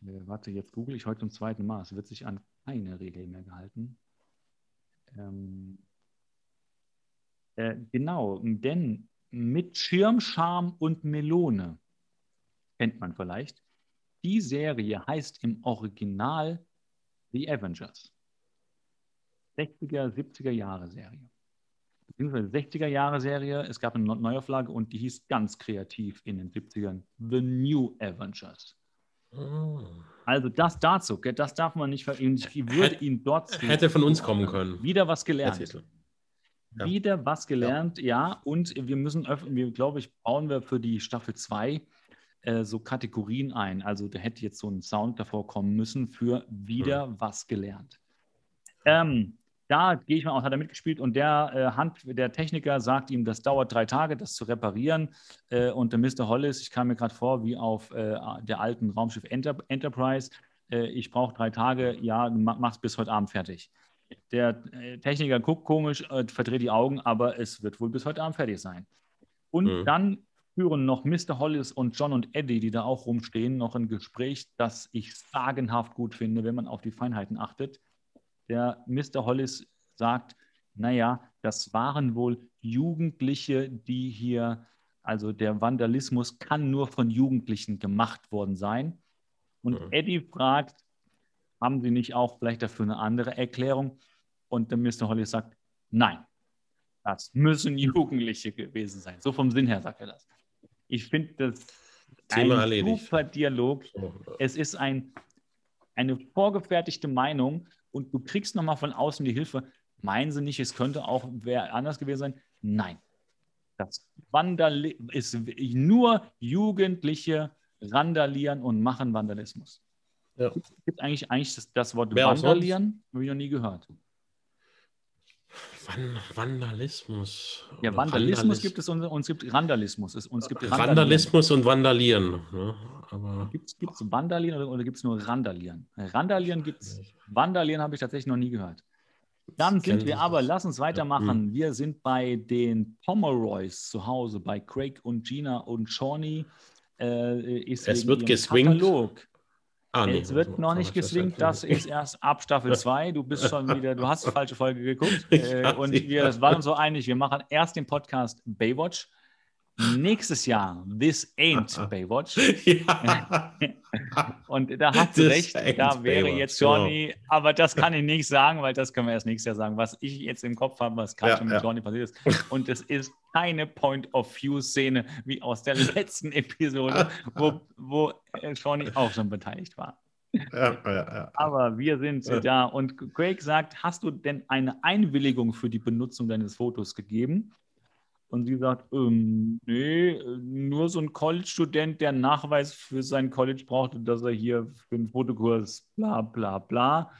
warte, jetzt google ich heute zum zweiten Mal, es wird sich an keine Regel mehr gehalten. Ähm, äh, genau, denn mit Schirmscham und Melone kennt man vielleicht. Die Serie heißt im Original The Avengers. 60er, 70er Jahre Serie. Beziehungsweise 60er Jahre Serie. Es gab eine Neuauflage und die hieß ganz kreativ in den 70ern The New Avengers. Oh. Also das dazu, das darf man nicht verlieren. Ich würde ihn dort Hätte von uns kommen können. Wieder was gelernt. ja. wieder was gelernt, ja. ja. Und wir müssen, wir, glaube ich, bauen wir für die Staffel 2 äh, so Kategorien ein. Also da hätte jetzt so ein Sound davor kommen müssen für wieder mhm. was gelernt. Ähm, da gehe ich mal aus, hat er mitgespielt und der, äh, Hand, der Techniker sagt ihm, das dauert drei Tage, das zu reparieren. Äh, und der Mr. Hollis, ich kam mir gerade vor, wie auf äh, der alten Raumschiff Enter Enterprise, äh, ich brauche drei Tage, ja, du machst bis heute Abend fertig. Der äh, Techniker guckt komisch, äh, verdreht die Augen, aber es wird wohl bis heute Abend fertig sein. Und mhm. dann führen noch Mr. Hollis und John und Eddie, die da auch rumstehen, noch ein Gespräch, das ich sagenhaft gut finde, wenn man auf die Feinheiten achtet der Mr. Hollis sagt, naja, das waren wohl Jugendliche, die hier, also der Vandalismus kann nur von Jugendlichen gemacht worden sein. Und mhm. Eddie fragt, haben Sie nicht auch vielleicht dafür eine andere Erklärung? Und der Mr. Hollis sagt, nein, das müssen Jugendliche gewesen sein. So vom Sinn her sagt er das. Ich finde das Thema ein erledigt. super Dialog. Es ist ein, eine vorgefertigte Meinung, und du kriegst nochmal von außen die Hilfe. Meinen Sie nicht, es könnte auch wer anders gewesen sein? Nein. Das Vandal ist nur Jugendliche randalieren und machen Vandalismus. Ja. Gibt eigentlich, eigentlich das, das Wort wer Vandalieren? Habe ich noch nie gehört. Vandalismus. Ja, Vandalismus Vandalis gibt es und, es gibt Randalismus. Es, und es gibt Vandalismus und Vandalieren. Ne? Gibt es Vandalieren oder, oder gibt es nur Randalieren? Randalieren gibt es. Vandalieren habe ich tatsächlich noch nie gehört. Dann sind wir aber, lass uns weitermachen. Wir sind bei den Pomeroys zu Hause, bei Craig und Gina und Shawnee. Äh, es wird geswingt. Katalog. Ah, nee, es wird noch nicht geswingt, das ist erst ab Staffel 2. Du bist schon wieder, du hast die falsche Folge geguckt. Äh, und wir waren uns so einig, wir machen erst den Podcast Baywatch nächstes Jahr This Ain't Baywatch. Ja. Und da hast du recht, da wäre Baywatch, jetzt Johnny, genau. aber das kann ich nicht sagen, weil das können wir erst nächstes Jahr sagen, was ich jetzt im Kopf habe, was gerade ja, mit ja. Johnny passiert ist. Und es ist keine Point-of-View-Szene wie aus der letzten Episode, wo, wo Johnny auch schon beteiligt war. Ja, ja, ja. Aber wir sind da und Craig sagt, hast du denn eine Einwilligung für die Benutzung deines Fotos gegeben? Und sie sagt, ähm, nee, nur so ein College-Student, der Nachweis für sein College brauchte, dass er hier für einen Fotokurs bla bla bla.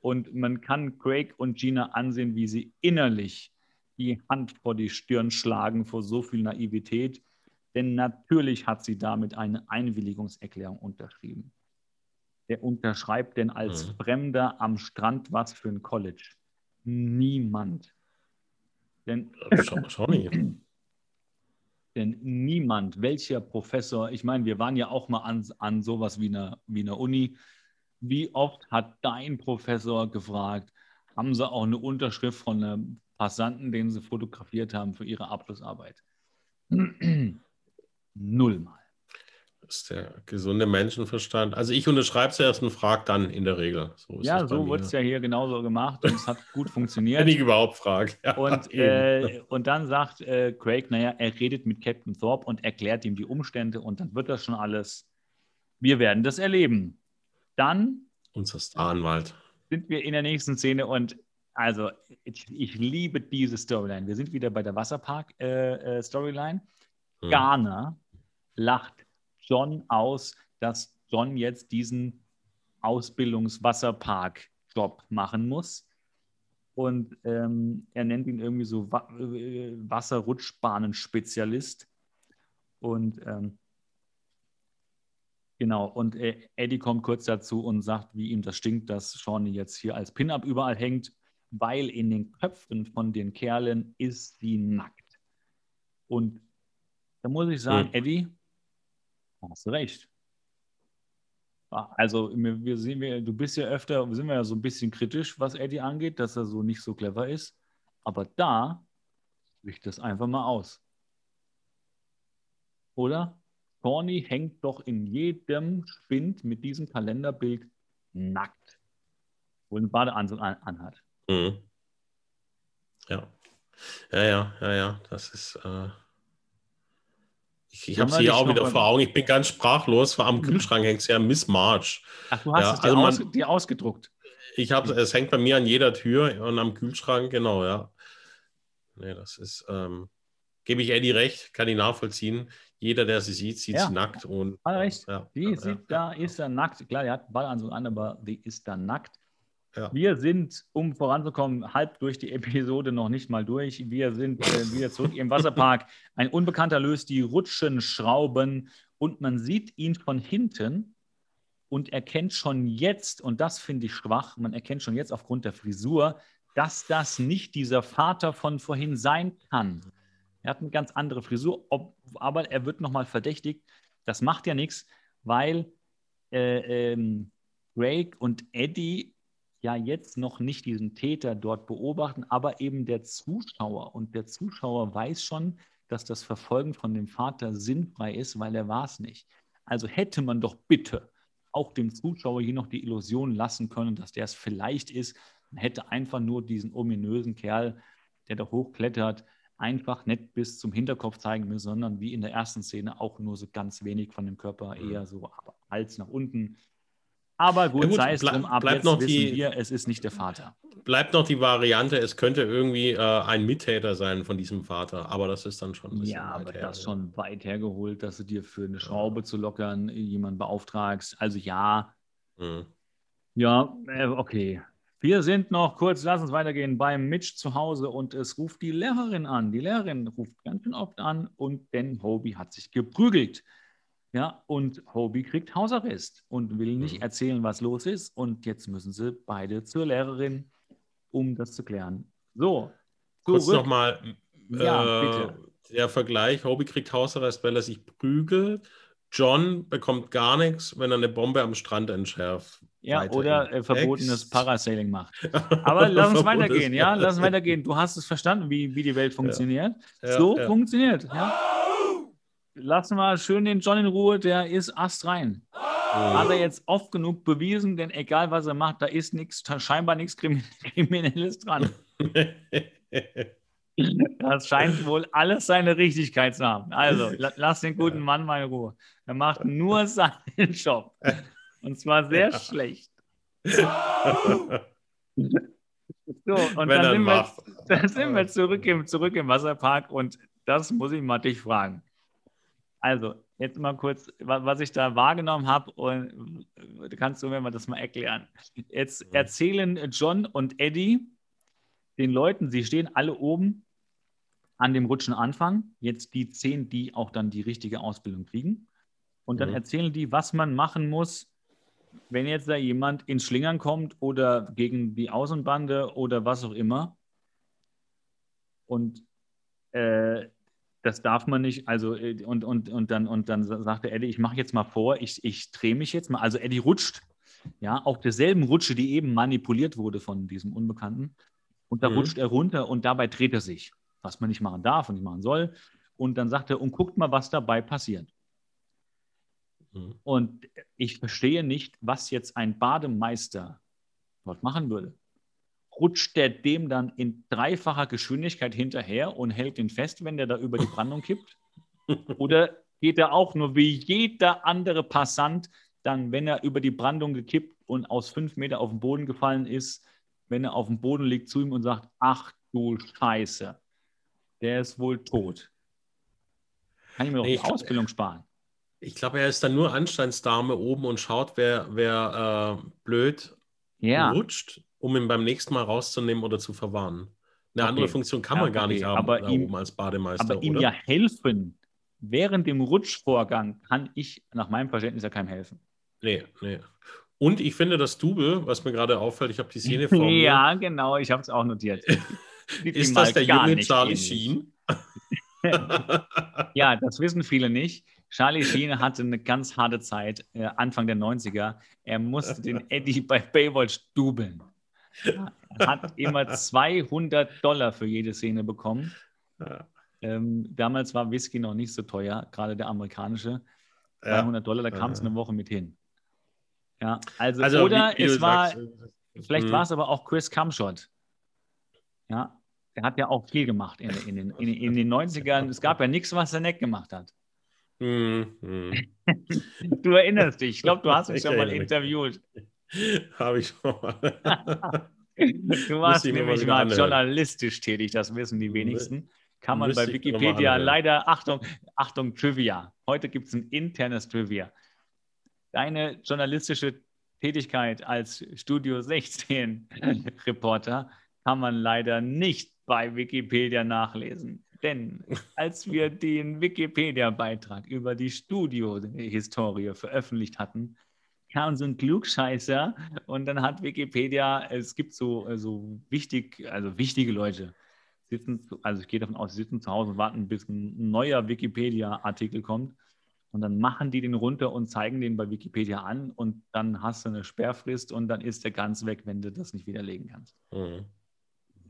Und man kann Craig und Gina ansehen, wie sie innerlich die Hand vor die Stirn schlagen vor so viel Naivität. Denn natürlich hat sie damit eine Einwilligungserklärung unterschrieben. Wer unterschreibt denn als mhm. Fremder am Strand was für ein College? Niemand. Denn, denn niemand, welcher Professor, ich meine, wir waren ja auch mal an, an sowas wie einer, wie einer Uni. Wie oft hat dein Professor gefragt, haben sie auch eine Unterschrift von einem Passanten, den sie fotografiert haben für ihre Abschlussarbeit? Null mal. Das ist der gesunde Menschenverstand. Also ich unterschreibe es erst und frage dann in der Regel. So ja, so wird es ja hier genauso gemacht und es hat gut funktioniert. Wenn ich überhaupt frage. Ja, und, äh, und dann sagt äh, Craig, naja, er redet mit Captain Thorpe und erklärt ihm die Umstände und dann wird das schon alles. Wir werden das erleben. Dann. Unser Staranwalt. Sind wir in der nächsten Szene und also ich, ich liebe diese Storyline. Wir sind wieder bei der Wasserpark-Storyline. Äh, äh, hm. Garner lacht John aus, dass John jetzt diesen Ausbildungswasserpark-Job machen muss. Und ähm, er nennt ihn irgendwie so Wa äh, Wasserrutschbahnen-Spezialist. Und ähm, genau, und äh, Eddie kommt kurz dazu und sagt, wie ihm das stinkt, dass Shawnee jetzt hier als Pin-Up überall hängt, weil in den Köpfen von den Kerlen ist sie nackt. Und da muss ich sagen, hm. Eddie, Hast du recht. Ah, also, wir sehen, wir, du bist ja öfter, sind wir ja so ein bisschen kritisch, was Eddie angeht, dass er so nicht so clever ist. Aber da ich das einfach mal aus. Oder? Tawny hängt doch in jedem Spind mit diesem Kalenderbild nackt, wo ein Badeanzug an, anhat. Mhm. Ja. Ja, ja, ja, ja. Das ist. Äh ich, ich habe sie ja auch wieder vor Augen. Ich bin ganz sprachlos. Am mhm. Kühlschrank hängt es ja Miss March. Ach, du hast ja, es dir, also aus, dir ausgedruckt. Ich habe es hängt bei mir an jeder Tür und am Kühlschrank, genau, ja. nee, das ist, ähm, gebe ich Eddie recht, kann ich nachvollziehen. Jeder, der sie sieht, sieht Ja. sie nackt und Hat er recht. ja, Die ja, sieht, da ist er nackt. Klar, der hat einen Ballanzug an, aber die ist da nackt. Ja. Wir sind, um voranzukommen, halb durch die Episode noch nicht mal durch. Wir sind äh, wieder zurück im Wasserpark. Ein Unbekannter löst die Rutschenschrauben und man sieht ihn von hinten und erkennt schon jetzt, und das finde ich schwach, man erkennt schon jetzt aufgrund der Frisur, dass das nicht dieser Vater von vorhin sein kann. Er hat eine ganz andere Frisur, ob, aber er wird nochmal verdächtigt. Das macht ja nichts, weil äh, ähm, Drake und Eddie ja jetzt noch nicht diesen Täter dort beobachten, aber eben der Zuschauer. Und der Zuschauer weiß schon, dass das Verfolgen von dem Vater sinnfrei ist, weil er war es nicht. Also hätte man doch bitte auch dem Zuschauer hier noch die Illusion lassen können, dass der es vielleicht ist. Man hätte einfach nur diesen ominösen Kerl, der da hochklettert, einfach nicht bis zum Hinterkopf zeigen müssen, sondern wie in der ersten Szene auch nur so ganz wenig von dem Körper, Mhm. eher so Hals nach unten. Aber gut, Ja gut, sei es drum, ab bleibt jetzt noch wissen die- wir, es ist nicht der Vater. Bleibt noch die Variante, es könnte irgendwie äh, ein Mittäter sein von diesem Vater, aber das ist dann schon ein bisschen Ja, aber her. das schon weit hergeholt, dass du dir für eine Schraube zu lockern jemanden beauftragst. Also ja, Mhm. Ja, äh, okay. Wir sind noch kurz, lass uns weitergehen, beim Mitch zu Hause und es ruft die Lehrerin an. Die Lehrerin ruft ganz schön oft an und denn Hobie hat sich geprügelt. Ja, und Hobie kriegt Hausarrest und will nicht Mhm. erzählen, was los ist. Und jetzt müssen sie beide zur Lehrerin, um das zu klären. So, Kurz nochmal Ja, äh, bitte. der Vergleich: Hobie kriegt Hausarrest, weil er sich prügelt. John bekommt gar nichts, wenn er eine Bombe am Strand entschärft. Ja, oder äh, verbotenes. Parasailing macht. Aber lass uns weitergehen, ja? Lass uns weitergehen. Du hast es verstanden, wie, wie die Welt funktioniert. Ja, so ja. funktioniert, ja. Lassen wir schön den John in Ruhe, der ist astrein. Hat er jetzt oft genug bewiesen, denn egal was er macht, da ist nichts, scheinbar nichts Krimi- Kriminelles dran. Das scheint wohl alles seine Richtigkeit zu haben. Also, la lass den guten Mann mal in Ruhe. Er macht nur seinen Job. Und zwar sehr Ja. schlecht. So, und Wenn dann sind, wir, dann sind wir zurück im, zurück im Wasserpark und das muss ich mal dich fragen. Also, jetzt mal kurz, wa- was ich da wahrgenommen habe und kannst du mir mal das mal erklären. Jetzt erzählen John und Eddie den Leuten, sie stehen alle oben an dem Rutschenanfang, jetzt die zehn, die auch dann die richtige Ausbildung kriegen. Und dann Mhm. erzählen die, was man machen muss, wenn jetzt da jemand ins Schlingern kommt oder gegen die Außenbande oder was auch immer. Und äh, das darf man nicht, also äh, und, und, und, dann, und dann sa- sagte Eddie, ich mache jetzt mal vor, ich, ich drehe mich jetzt mal. Also Eddie rutscht, ja, auf derselben Rutsche, die eben manipuliert wurde von diesem Unbekannten. Und da Mhm. rutscht er runter und dabei dreht er sich, was man nicht machen darf und nicht machen soll. Und dann sagt er, und guckt mal, was dabei passiert. Mhm. Und ich verstehe nicht, was jetzt ein Bademeister dort machen würde. Rutscht der dem dann in dreifacher Geschwindigkeit hinterher und hält ihn fest, wenn der da über die Brandung kippt? Oder geht er auch nur wie jeder andere Passant dann, wenn er über die Brandung gekippt und aus fünf Meter auf den Boden gefallen ist, wenn er auf dem Boden liegt, zu ihm und sagt, ach du Scheiße, der ist wohl tot. Kann ich mir doch Nee, die glaub- Ausbildung sparen. Ich glaube, er ist dann nur Anstandsdame oben und schaut, wer, wer äh, blöd Ja. rutscht, um ihn beim nächsten Mal rauszunehmen oder zu verwahren. Eine Okay. andere Funktion kann Ja, man gar okay. nicht haben Aber da ihm- oben als Bademeister, Aber ihm oder? ja helfen während dem Rutschvorgang kann ich nach meinem Verständnis ja keinem helfen. Nee, nee. Und ich finde das Double, was mir gerade auffällt, ich habe die Szene vor mir. Ja, genau, ich habe es auch notiert. Ist das der junge Charlie. Sheen? Ja, das wissen viele nicht. Charlie Sheen hatte eine ganz harte Zeit, äh, Anfang der 90er. Er musste den Eddie bei Baywatch dubeln. Hat immer 200 Dollar für jede Szene bekommen. Ja. Ähm, damals war Whisky noch nicht so teuer, gerade der amerikanische. Ja. 200 Dollar, da kam es Ja. eine Woche mit hin. Ja, also, Also, oder wie, wie es war, sagst, vielleicht Mhm. war es aber auch Chris Cumshot. Ja, der hat ja auch viel gemacht in, in, den, in, in den 90ern. Es gab ja nichts, was er nicht gemacht hat. Mhm. Du erinnerst dich, ich glaube, du hast mich Ich schon mal interviewt. Habe ich schon mal. Du warst nämlich mal, mal journalistisch tätig, das wissen die wenigsten. Kann man bei Wikipedia leider, Achtung, Achtung, Trivia. Heute gibt es ein internes Trivia. Deine journalistische Tätigkeit als Studio 16 Reporter kann man leider nicht bei Wikipedia nachlesen. Denn als wir den Wikipedia-Beitrag über die Studio-Historie veröffentlicht hatten, kam so ein Klugscheißer und dann hat Wikipedia, es gibt so also wichtig, also wichtige Leute, sitzen, also ich gehe davon aus, sie sitzen zu Hause und warten, bis ein neuer Wikipedia-Artikel kommt. Und dann machen die den runter und zeigen den bei Wikipedia an und dann hast du eine Sperrfrist und dann ist der ganz weg, wenn du das nicht widerlegen kannst. Mhm.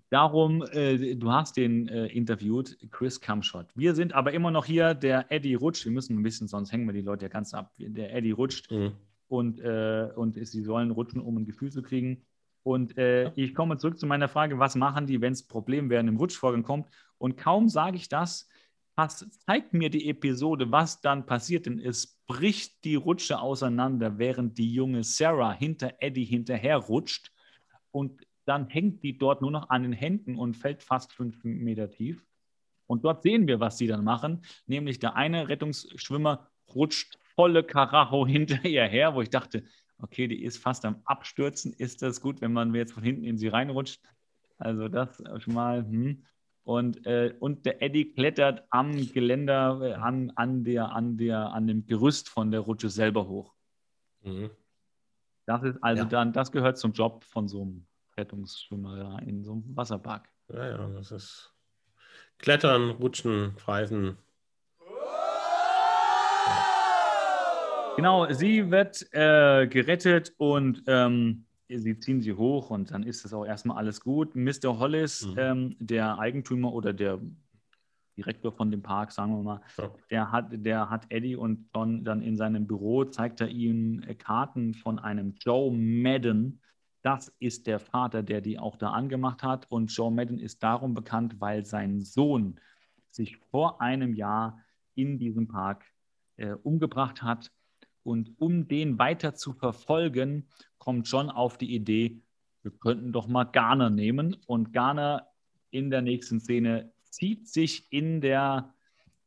Darum, äh, du hast den äh, interviewt, Chris Kamschott. Wir sind aber immer noch hier, der Eddie rutscht. Wir müssen ein bisschen, sonst hängen wir die Leute ja ganz ab. Der Eddie rutscht mhm. Und, äh, und sie sollen rutschen, um ein Gefühl zu kriegen. Und äh, ich komme zurück zu meiner Frage, was machen die, wenn es Problem während dem Rutschvorgang kommt? Und kaum sage ich das, was zeigt mir die Episode, was dann passiert, denn es bricht die Rutsche auseinander, während die junge Sarah hinter Eddie hinterher rutscht und dann hängt die dort nur noch an den Händen und fällt fast fünf Meter tief. Und dort sehen wir, was sie dann machen, nämlich der eine Rettungsschwimmer rutscht volle Karacho hinter ihr her, wo ich dachte, okay, die ist fast am Abstürzen. Ist das gut, wenn man jetzt von hinten in sie reinrutscht? Also das schon mal. Hm. Und, äh, und der Eddie klettert am Geländer, äh, an, an, der, an, der, an dem Gerüst von der Rutsche selber hoch. Mhm. Das ist also ja. dann, das gehört zum Job von so einem Rettungsschwimmer in so einem Wasserpark. Ja, ja, das ist Klettern, Rutschen, Pfeifen. Genau, sie wird äh, gerettet und ähm, sie ziehen sie hoch und dann ist das auch erstmal alles gut. Mr. Hollis, mhm. ähm, der Eigentümer oder der Direktor von dem Park, sagen wir mal, ja. der, hat, der hat Eddie und John dann in seinem Büro, zeigt er ihnen äh, Karten von einem Joe Madden. Das ist der Vater, der die auch da angemacht hat. Und Joe Madden ist darum bekannt, weil sein Sohn sich vor einem Jahr in diesem Park äh, umgebracht hat. Und um den weiter zu verfolgen, kommt John auf die Idee, wir könnten doch mal Garner nehmen. Und Garner in der nächsten Szene zieht sich in der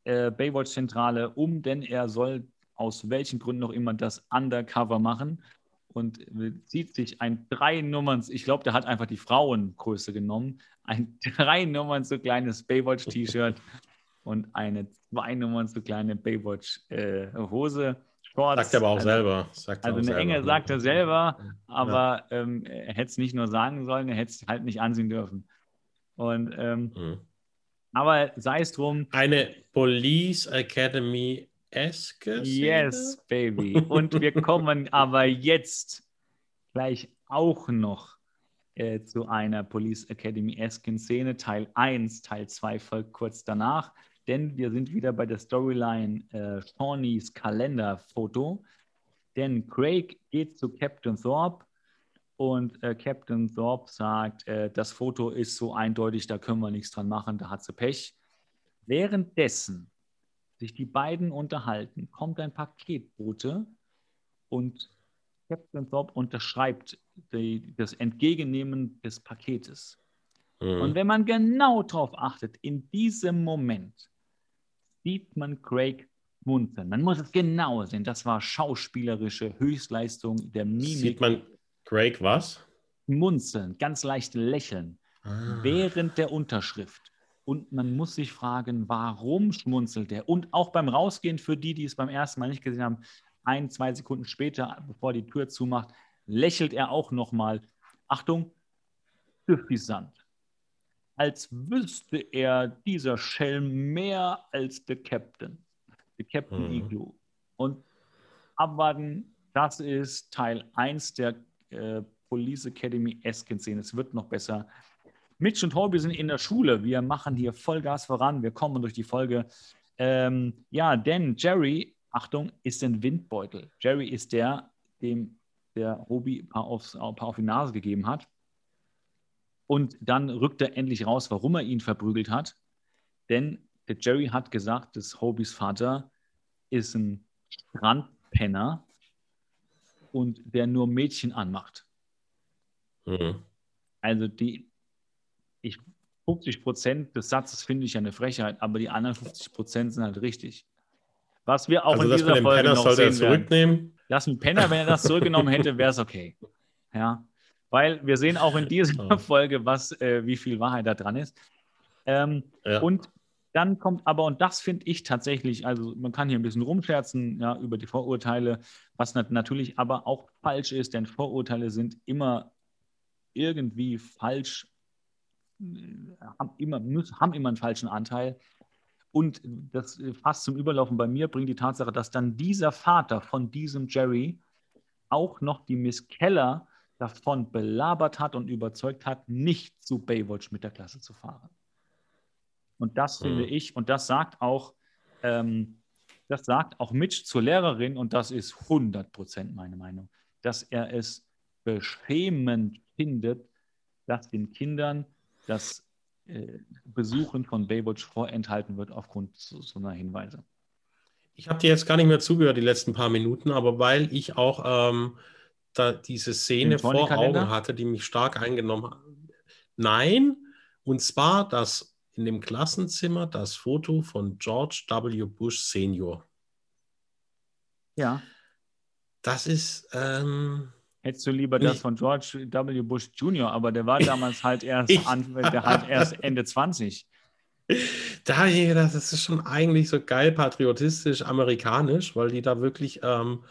äh, Baywatch-Zentrale um, denn er soll aus welchen Gründen noch immer das Undercover machen und zieht sich ein drei Nummern, ich glaube, der hat einfach die Frauengröße genommen, ein drei Nummern so kleines Baywatch-T-Shirt und eine zwei Nummern so kleine Baywatch-Hose. Äh, Shorts. Sagt er aber auch also, selber. Sagt also eine. Enge sagt er selber, aber ja. ähm, er hätte es nicht nur sagen sollen, er hätte es halt nicht ansehen dürfen. Und ähm, mhm. aber sei es drum. Eine Police Academy eske Yes, Baby. Und wir kommen aber jetzt gleich auch noch äh, zu einer Police Academy esken Szene. Teil 1, Teil 2 folgt kurz danach denn wir sind wieder bei der Storyline äh, Shawnees Kalenderfoto. Denn Craig geht zu Captain Thorpe und äh, Captain Thorpe sagt, äh, das Foto ist so eindeutig, da können wir nichts dran machen, da hat sie Pech. Währenddessen sich die beiden unterhalten, kommt ein Paketbote und Captain Thorpe unterschreibt die, das Entgegennehmen des Paketes. Mhm. Und wenn man genau darauf achtet, in diesem Moment sieht man Craig munzeln. Man muss es genau sehen. Das war schauspielerische Höchstleistung der Mimik. Sieht man Craig was? Munzeln, ganz leicht lächeln ah. während der Unterschrift. Und man muss sich fragen, warum schmunzelt er? Und auch beim Rausgehen, für die, die es beim ersten Mal nicht gesehen haben, ein, zwei Sekunden später, bevor die Tür zumacht, lächelt er auch nochmal. Achtung, suffisant als wüsste er dieser Schelm mehr als der Captain, der Captain mhm. Igloo. Und abwarten, das ist Teil 1 der äh, Police Academy Esken-Szene. Es wird noch besser. Mitch und Hobie sind in der Schule. Wir machen hier Vollgas voran. Wir kommen durch die Folge. Ähm, ja, denn Jerry, Achtung, ist ein Windbeutel. Jerry ist der, dem der Hobie ein paar, aufs, ein paar auf die Nase gegeben hat. Und dann rückt er endlich raus, warum er ihn verprügelt hat. Denn der Jerry hat gesagt, dass Hobies Vater ist ein Strandpenner und der nur Mädchen anmacht. Mhm. Also die, ich, 50 Prozent des Satzes finde ich ja eine Frechheit, aber die anderen 50 Prozent sind halt richtig. Was wir auch Also in dieser Folge Penner noch sollte er sehen werden. zurücknehmen. Das mit Penner, wenn er das zurückgenommen hätte, wäre es okay. Ja, weil wir sehen auch in dieser Ja. Folge, was, äh, wie viel Wahrheit da dran ist. Ähm, Ja. Und dann kommt aber, und das finde ich tatsächlich, also man kann hier ein bisschen rumscherzen ja, über die Vorurteile, was nat natürlich aber auch falsch ist, denn Vorurteile sind immer irgendwie falsch, äh, haben immer, müssen, haben immer einen falschen Anteil. Und das fast zum Überlaufen bei mir bringt die Tatsache, dass dann dieser Vater von diesem Jerry auch noch die Miss Keller davon belabert hat und überzeugt hat, nicht zu Baywatch mit der Klasse zu fahren. Und das finde Hm. ich, und das sagt auch, ähm, das sagt auch Mitch zur Lehrerin, und das ist 100% meine Meinung, dass er es beschämend findet, dass den Kindern das äh, Besuchen von Baywatch vorenthalten wird aufgrund so, so einer Hinweise. Ich habe dir jetzt gar nicht mehr zugehört, die letzten paar Minuten, aber weil ich auch ähm, da diese Szene vor? Augen hatte, die mich stark eingenommen hat. Nein, und zwar das in dem Klassenzimmer das Foto von George W. Bush Senior. Ja. Das ist, ähm, Hättest du lieber das von George W. Bush Jr., aber der war damals halt erst, an, der halt erst Ende 20. da habe ich mir gedacht, das ist schon eigentlich so geil patriotistisch amerikanisch, weil die da wirklich, ähm,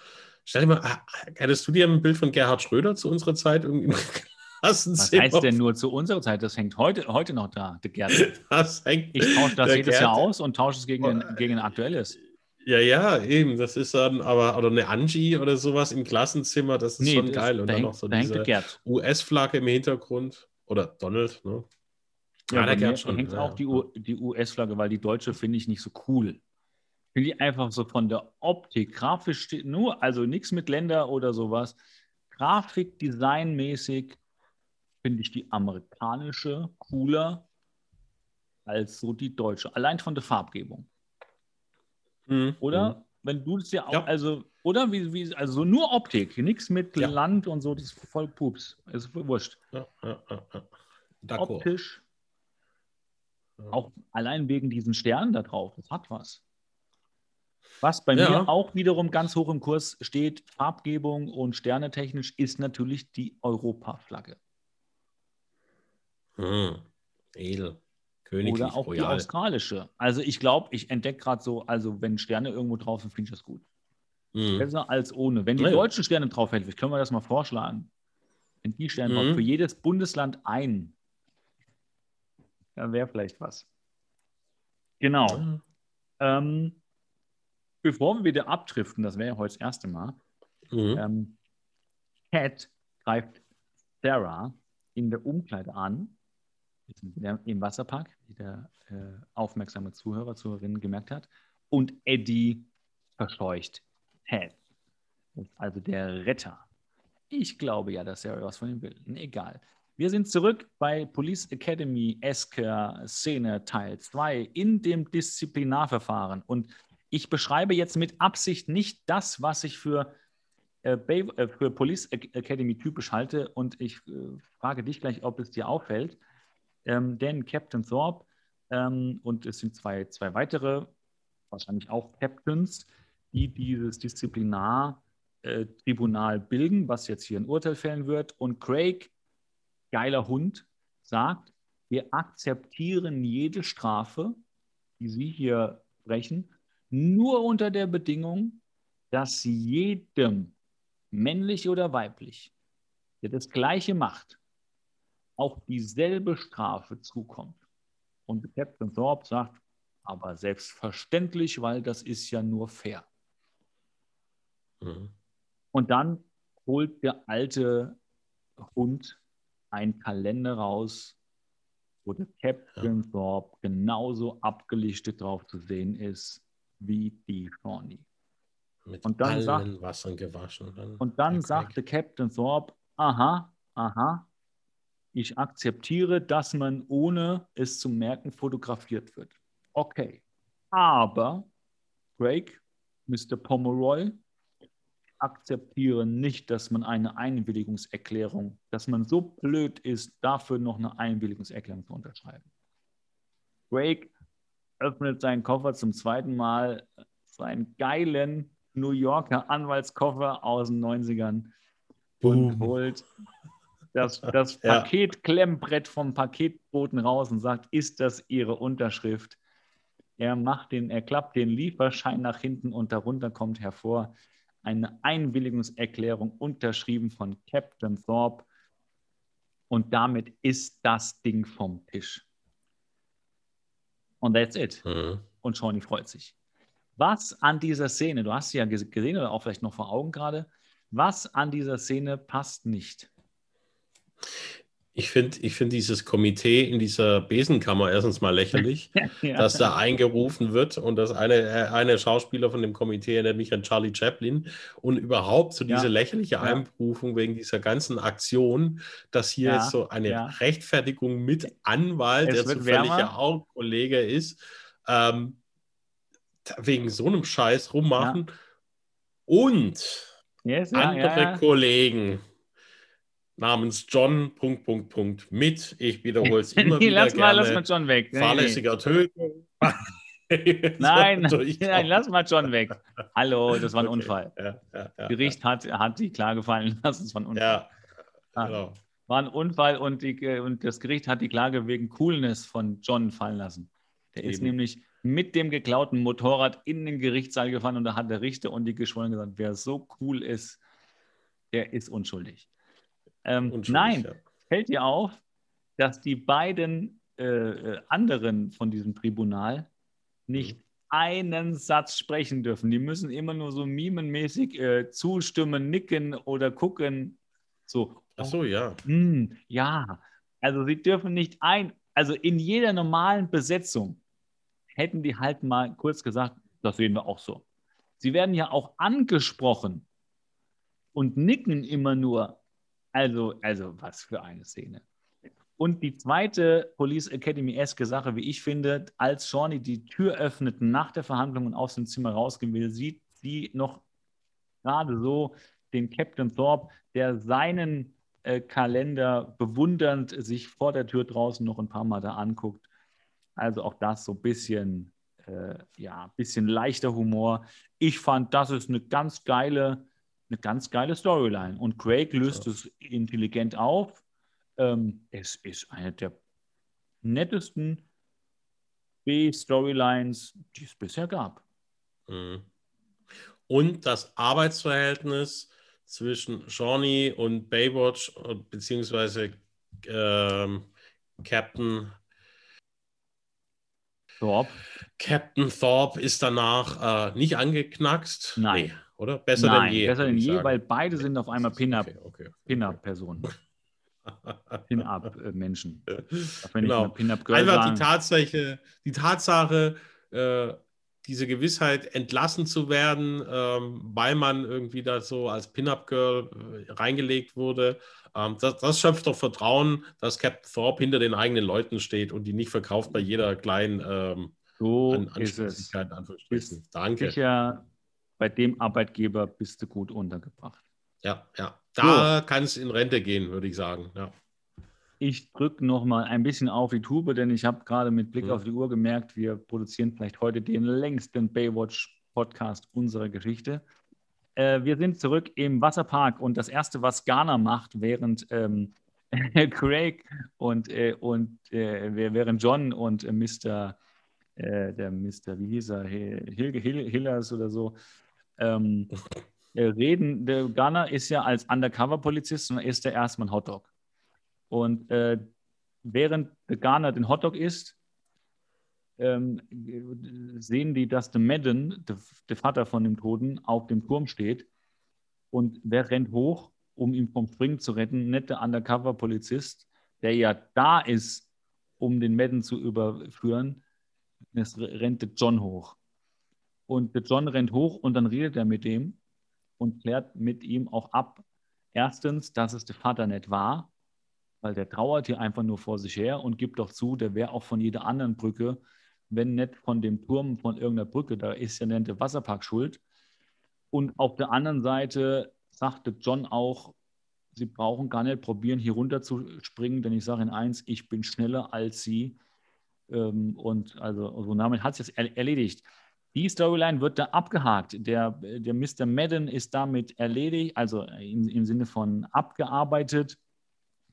stell dir mal, äh, hättest du dir ein Bild von Gerhard Schröder zu unserer Zeit irgendwie im Was heißt denn nur zu unserer Zeit? Das hängt heute, heute noch da, der Gärtner. Das hängt, Ich tausche das der jedes Gerd- Jahr aus und tausche es gegen, ein, gegen ein aktuelles. Ja, ja, eben. Das ist dann, aber, oder eine Angie oder sowas im Klassenzimmer, das ist schon das- geil. Und da dann hängt, noch so da der diese. US-Flagge im Hintergrund. Oder Donald, ne? Ja, der bei mir Gerd schon. hängt ja, auch die, ja. Die US-Flagge, weil die deutsche finde ich nicht so cool. Finde ich einfach so von der Optik, grafisch steht nur, also nichts mit Länder oder sowas. Grafik, designmäßig finde ich die amerikanische cooler als so die deutsche. Allein von der Farbgebung. Mhm. Oder? Wenn du es ja auch, Ja. also, oder wie, wie, also so nur Optik, nichts mit Ja. Land und so, das ist voll Pups. Ist voll wurscht. Ja. Optisch, auch allein wegen diesen Sternen da drauf, das hat was. Was bei Ja. mir auch wiederum ganz hoch im Kurs steht, Farbgebung und sternetechnisch, ist natürlich die Europaflagge. Mhm. Edel. Königlich, Oder auch die royal. australische. Also ich glaube, ich entdecke gerade so, also wenn Sterne irgendwo drauf sind, finde ich das gut. Mhm. Besser als ohne. Wenn die Ja, deutschen Sterne drauf hätten, können wir das mal vorschlagen. Wenn die Sterne Mhm. für jedes Bundesland ein, dann wäre vielleicht was. Genau. Ja. Ähm, bevor wir wieder abdriften, das wäre ja heute das erste Mal, Mhm. ähm, Cat greift Sarah in der Umkleide an, im Wasserpark, wie der äh, aufmerksame Zuhörer, Zuhörerin gemerkt hat, und Eddie verscheucht Ted. Also der Retter. Ich glaube ja, dass Sarah was von ihm will. Egal. Wir sind zurück bei Police Academy Esker Szene Teil 2 in dem Disziplinarverfahren. Und ich beschreibe jetzt mit Absicht nicht das, was ich für, äh, äh, für Police Ac- Academy typisch halte. Und ich äh, frage dich gleich, ob es dir auffällt. Ähm, denn Captain Thorpe ähm, und es sind zwei, zwei weitere, wahrscheinlich auch Captains, die dieses Disziplinartribunal bilden, was jetzt hier ein Urteil fällen wird. Und Craig, geiler Hund, sagt, wir akzeptieren jede Strafe, die Sie hier brechen, nur unter der Bedingung, dass jedem, männlich oder weiblich, der das Gleiche macht, auch dieselbe Strafe zukommt. Und Captain Thorpe sagt, aber selbstverständlich, weil das ist ja nur fair. Mhm. Und dann holt der alte Hund einen Kalender raus, wo der Captain Thorpe genauso abgelichtet drauf zu sehen ist wie die Shawnee. Mit Und dann allen sagt- Wassern gewaschen. Dann Und dann sagte Captain Thorpe, aha, aha, ich akzeptiere, dass man ohne es zu merken fotografiert wird. Okay. Aber, Craig, Mr. Pomeroy, akzeptiere nicht, dass man eine Einwilligungserklärung, dass man so blöd ist, dafür noch eine Einwilligungserklärung zu unterschreiben. Drake öffnet seinen Koffer zum zweiten Mal, seinen geilen New Yorker Anwaltskoffer aus den 90ern Boom. und holt das, das ja. Paketklemmbrett vom Paketboten raus und sagt, ist das Ihre Unterschrift? Er macht den, er klappt den Lieferschein nach hinten und darunter kommt hervor eine Einwilligungserklärung unterschrieben von Captain Thorpe. Und damit ist das Ding vom Tisch. Und that's it. Mhm. Und Shawnee freut sich. Was an dieser Szene, du hast sie ja gesehen oder auch vielleicht noch vor Augen gerade, was an dieser Szene passt nicht? Ich finde ich find dieses Komitee in dieser Besenkammer erstens mal lächerlich, ja. dass da eingerufen wird und dass eine, äh, eine Schauspieler von dem Komitee erinnert mich an Charlie Chaplin und überhaupt so diese ja. lächerliche ja. Einberufung wegen dieser ganzen Aktion, dass hier jetzt so eine Rechtfertigung mit Anwalt, es der zufälliger auch Kollege ist, ähm, wegen so einem Scheiß rummachen und yes, andere Kollegen namens John, Punkt, Punkt, Punkt, mit. Ich wiederhole es immer wieder lass gerne. Mal, lass mal John weg. Fahrlässiger Tötung. nein, nein, lass mal John weg. Hallo, das war ein okay. Unfall. Ja, ja, ja, Gericht hat, hat die Klage fallen lassen, es war ein Unfall. Ja, ah, genau. War ein Unfall und, die, und das Gericht hat die Klage wegen Coolness von John fallen lassen. Der Eben. ist nämlich mit dem geklauten Motorrad in den Gerichtssaal gefahren und da hat der Richter und die Geschworenen gesagt, wer so cool ist, der ist unschuldig. Ähm, nein, ja. fällt dir auf, dass die beiden äh, äh, anderen von diesem Tribunal nicht mhm. einen Satz sprechen dürfen. Die müssen immer nur so mimenmäßig äh, zustimmen, nicken oder gucken. So. Ach so, ja. Hm, ja, also sie dürfen nicht ein, also in jeder normalen Besetzung hätten die halt mal kurz gesagt, das sehen wir auch so. Sie werden ja auch angesprochen und nicken immer nur, also, also was für eine Szene. Und die zweite Police Academy-eske Sache, wie ich finde, als Shawnee die Tür öffnet nach der Verhandlung und aus dem Zimmer rausgehen will, sieht sie noch gerade so den Captain Thorpe, der seinen äh, Kalender bewundernd sich vor der Tür draußen noch ein paar Mal da anguckt. Also auch das so ein bisschen, äh, ja, bisschen leichter Humor. Ich fand, das ist eine ganz geile eine ganz geile Storyline. Und Craig löst ja. es intelligent auf. Ähm, es ist eine der nettesten B-Storylines, die es bisher gab. Mhm. Und das Arbeitsverhältnis zwischen Shawnee und Baywatch, beziehungsweise ähm, Captain Thorpe. Captain Thorpe ist danach äh, nicht angeknackst. Nein. Nee oder? Besser Nein, denn je. Besser denn je, sagen. weil beide sind auf einmal Pin-Up. Okay, okay, Pin-Up-Personen. Pin-Up-Menschen. Genau. Pin Einfach die Tatsache, die Tatsache, äh, diese Gewissheit entlassen zu werden, ähm, weil man irgendwie da so als Pin-Up-Girl äh, reingelegt wurde. Ähm, das, das, schöpft doch Vertrauen, dass Captain Thorpe hinter den eigenen Leuten steht und die nicht verkauft bei jeder kleinen ähm, so An ist es. Danke. Sicher bei dem Arbeitgeber bist du gut untergebracht. Ja, ja. Da so. kann es in Rente gehen, würde ich sagen. Ja. Ich drücke noch mal ein bisschen auf die Tube, denn ich habe gerade mit Blick mhm. auf die Uhr gemerkt, wir produzieren vielleicht heute den längsten Baywatch-Podcast unserer Geschichte. Äh, wir sind zurück im Wasserpark und das Erste, was Ghana macht, während ähm, Craig und, äh, und äh, während John und äh, Mr. Äh, der Mr. wie hieß er, Hilge Hillers oder so, ähm, äh, reden. Der Gunner ist ja als Undercover-Polizist und ist er erstmal ein Hotdog. Und äh, während der Ghana den Hotdog isst, ähm, sehen die, dass der Madden, der, der, Vater von dem Toten, auf dem Turm steht. Und wer rennt hoch, um ihn vom Springen zu retten? Nicht der Undercover-Polizist, der ja da ist, um den Madden zu überführen. Es rennt John hoch. Und der John rennt hoch und dann redet er mit dem und klärt mit ihm auch ab, erstens, dass es der Vater nicht war, weil der trauert hier einfach nur vor sich her und gibt doch zu, der wäre auch von jeder anderen Brücke, wenn nicht von dem Turm von irgendeiner Brücke, da ist ja der Wasserpark schuld. Und auf der anderen Seite sagte John auch, Sie brauchen gar nicht probieren, hier runter zu springen, denn ich sage Ihnen eins, ich bin schneller als Sie. Ähm, und also, also damit hat es jetzt erledigt. Die Storyline wird da abgehakt. Der, der Mr. Madden ist damit erledigt, also im, im Sinne von abgearbeitet.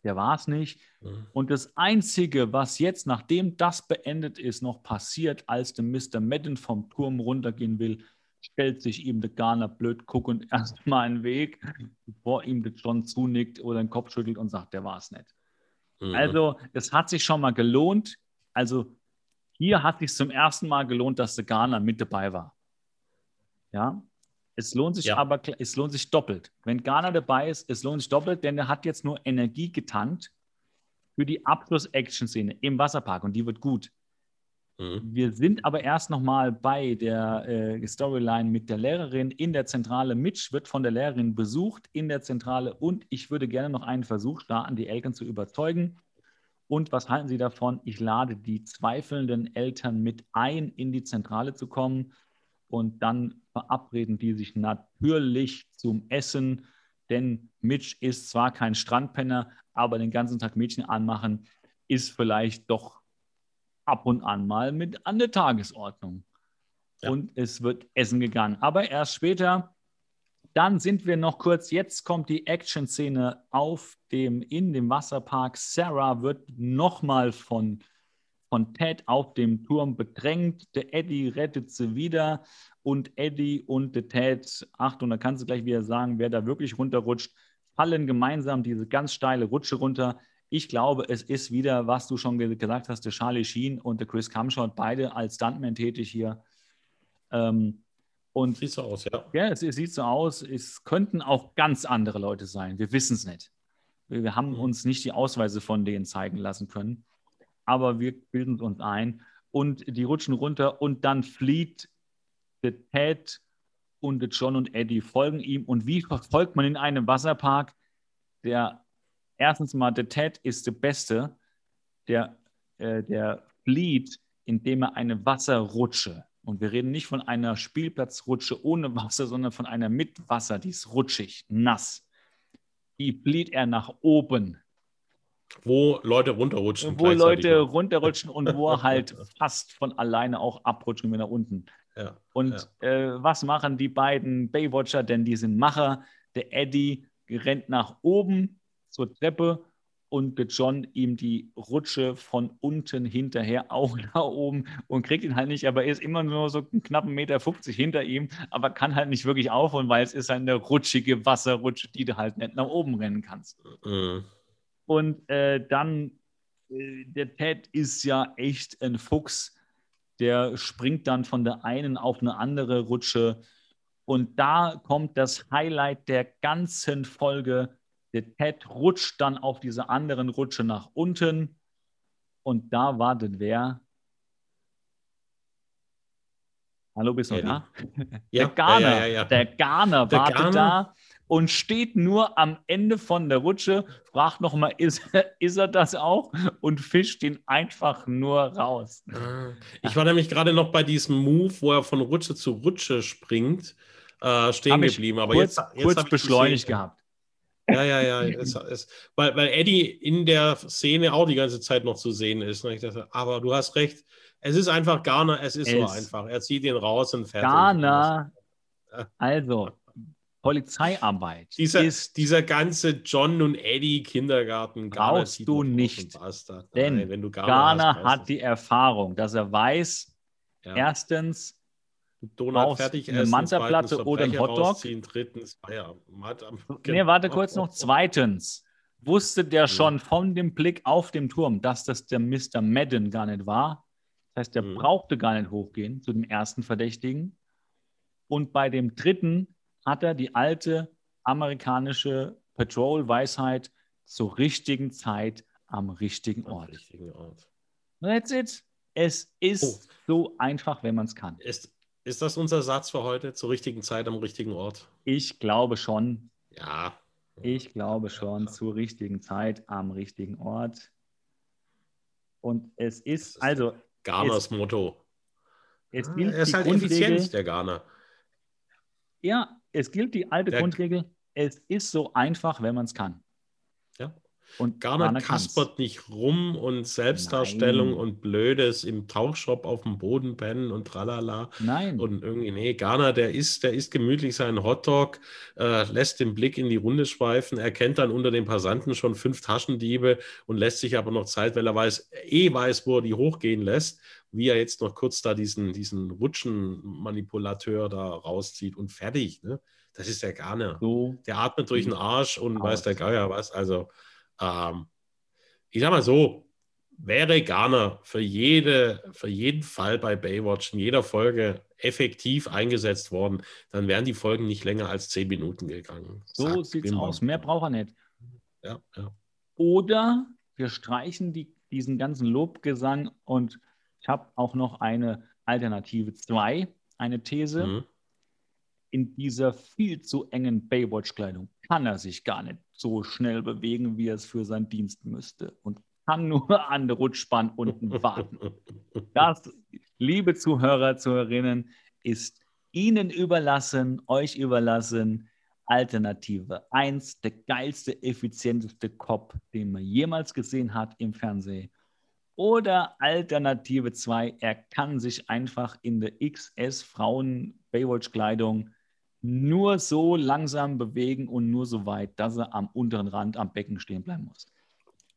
Der war es nicht. Mhm. Und das Einzige, was jetzt, nachdem das beendet ist, noch passiert, als der Mr. Madden vom Turm runtergehen will, stellt sich ihm der Garner blöd guckend erstmal einen Weg, bevor ihm der John zunickt oder den Kopf schüttelt und sagt, der war es nicht. Mhm. Also, es hat sich schon mal gelohnt. Also, hier hat sich zum ersten Mal gelohnt, dass der Garner mit dabei war. Ja, es lohnt sich ja. aber, es lohnt sich doppelt. Wenn Garner dabei ist, es lohnt sich doppelt, denn er hat jetzt nur Energie getankt für die Abschluss-Action-Szene im Wasserpark und die wird gut. Mhm. Wir sind aber erst nochmal bei der äh, Storyline mit der Lehrerin in der Zentrale. Mitch wird von der Lehrerin besucht in der Zentrale und ich würde gerne noch einen Versuch starten, die Eltern zu überzeugen. Und was halten Sie davon? Ich lade die zweifelnden Eltern mit ein, in die Zentrale zu kommen. Und dann verabreden die sich natürlich zum Essen. Denn Mitch ist zwar kein Strandpenner, aber den ganzen Tag Mädchen anmachen ist vielleicht doch ab und an mal mit an der Tagesordnung. Ja. Und es wird essen gegangen. Aber erst später dann sind wir noch kurz, jetzt kommt die Action-Szene auf dem, in dem Wasserpark. Sarah wird nochmal von, von Ted auf dem Turm bedrängt. Der Eddie rettet sie wieder und Eddie und der Ted, Achtung, da kannst du gleich wieder sagen, wer da wirklich runterrutscht, fallen gemeinsam diese ganz steile Rutsche runter. Ich glaube, es ist wieder, was du schon gesagt hast, der Charlie Sheen und der Chris Camshot, beide als Stuntman tätig hier. Ähm, und sieht so aus, ja. Ja, es, es, sieht so aus. Es könnten auch ganz andere Leute sein. Wir wissen es nicht. Wir, wir haben mhm. uns nicht die Ausweise von denen zeigen lassen können. Aber wir bilden uns ein. Und die rutschen runter und dann flieht der Ted und der John und Eddie folgen ihm. Und wie verfolgt man in einem Wasserpark? Der erstens mal, der Ted ist der Beste, der, äh, der flieht, indem er eine Wasserrutsche und wir reden nicht von einer Spielplatzrutsche ohne Wasser, sondern von einer mit Wasser, die ist rutschig, nass. Die flieht er nach oben. Wo Leute runterrutschen. Wo Leute runterrutschen und wo er halt fast von alleine auch abrutschen wie nach unten. Ja, und ja. Äh, was machen die beiden Baywatcher? Denn die sind Macher. Der Eddie rennt nach oben zur Treppe und John ihm die Rutsche von unten hinterher auch nach oben und kriegt ihn halt nicht, aber er ist immer nur so einen knappen Meter 50 hinter ihm, aber kann halt nicht wirklich aufholen, weil es ist eine rutschige Wasserrutsche, die du halt nicht nach oben rennen kannst. Mhm. Und äh, dann, äh, der Ted ist ja echt ein Fuchs, der springt dann von der einen auf eine andere Rutsche. Und da kommt das Highlight der ganzen Folge der Ted rutscht dann auf diese anderen Rutsche nach unten und da wartet wer? Hallo, bist du da? Ja, der Garner, ja, ja, der Garner der wartet Garner. da und steht nur am Ende von der Rutsche, fragt nochmal, ist, ist er das auch? Und fischt ihn einfach nur raus. Ah. Ich war nämlich gerade noch bei diesem Move, wo er von Rutsche zu Rutsche springt, äh, stehen geblieben. Aber kurz, jetzt, jetzt kurz beschleunigt gesehen. gehabt. Ja, ja, ja. es, es, weil, weil Eddie in der Szene auch die ganze Zeit noch zu sehen ist. Ne? Dachte, aber du hast recht. Es ist einfach Garner, es ist es so einfach. Er zieht ihn raus und fertig. Garner, also Polizeiarbeit. Dieser, ist, dieser ganze John und Eddie Kindergarten. Brauchst du nicht. Denn Nein, Garner, Garner hast, hat die Erfahrung, dass er weiß, ja. erstens, Donut fertig eine Mantaplatte oder ein Hotdog. Drittens, ja, nee, warte kurz noch. Zweitens, wusste der mhm. schon von dem Blick auf dem Turm, dass das der Mr. Madden gar nicht war. Das heißt, der mhm. brauchte gar nicht hochgehen zu dem ersten Verdächtigen. Und bei dem dritten hat er die alte amerikanische Patrol-Weisheit zur richtigen Zeit am richtigen Ort. Am richtigen Ort. That's it. Es ist oh. so einfach, wenn man es kann. Ist, ist das unser Satz für heute? Zur richtigen Zeit am richtigen Ort? Ich glaube schon. Ja. Ich glaube schon, ja. zur richtigen Zeit am richtigen Ort. Und es ist, ist also. Garners es, Motto. Es gilt er ist halt effizient, der Garner. Ja, es gilt die alte Der- Grundregel, es ist so einfach, wenn man es kann. Ja. Und Garner Garner kann's. kaspert nicht rum und Selbstdarstellung Nein. und Blödes im Tauchshop auf dem Boden pennen und tralala. Nein. Und irgendwie, nee, Garner, der isst, der isst gemütlich seinen Hotdog, äh, lässt den Blick in die Runde schweifen, erkennt dann unter den Passanten schon fünf Taschendiebe und lässt sich aber noch Zeit, weil er weiß, eh weiß, wo er die hochgehen lässt, wie er jetzt noch kurz da diesen, diesen Rutschenmanipulateur da rauszieht und fertig. Ne? Das ist der Garner. so Der atmet durch den Arsch und Aus. weiß der Geier was. Also, ähm, ich sag mal so, wäre Garner für, jede, für jeden Fall bei Baywatch in jeder Folge effektiv eingesetzt worden, dann wären die Folgen nicht länger als zehn Minuten gegangen. so Zack, sieht's bam. aus. Mehr braucht er nicht. Ja, ja. Oder wir streichen die, diesen ganzen Lobgesang und ich habe auch noch eine Alternative 2, eine These. Mhm. In dieser viel zu engen Baywatch-Kleidung kann er sich gar nicht so schnell bewegen, wie er es für seinen Dienst müsste und kann nur an der Rutschbahn unten warten. Das, liebe Zuhörer, Zuhörerinnen, ist Ihnen überlassen, euch überlassen. Alternative 1, der geilste, effizienteste Cop, den man jemals gesehen hat im Fernsehen. Oder Alternative 2, er kann sich einfach in der XS Frauen Baywatch-Kleidung nur so langsam bewegen und nur so weit, dass er am unteren Rand am Becken stehen bleiben muss.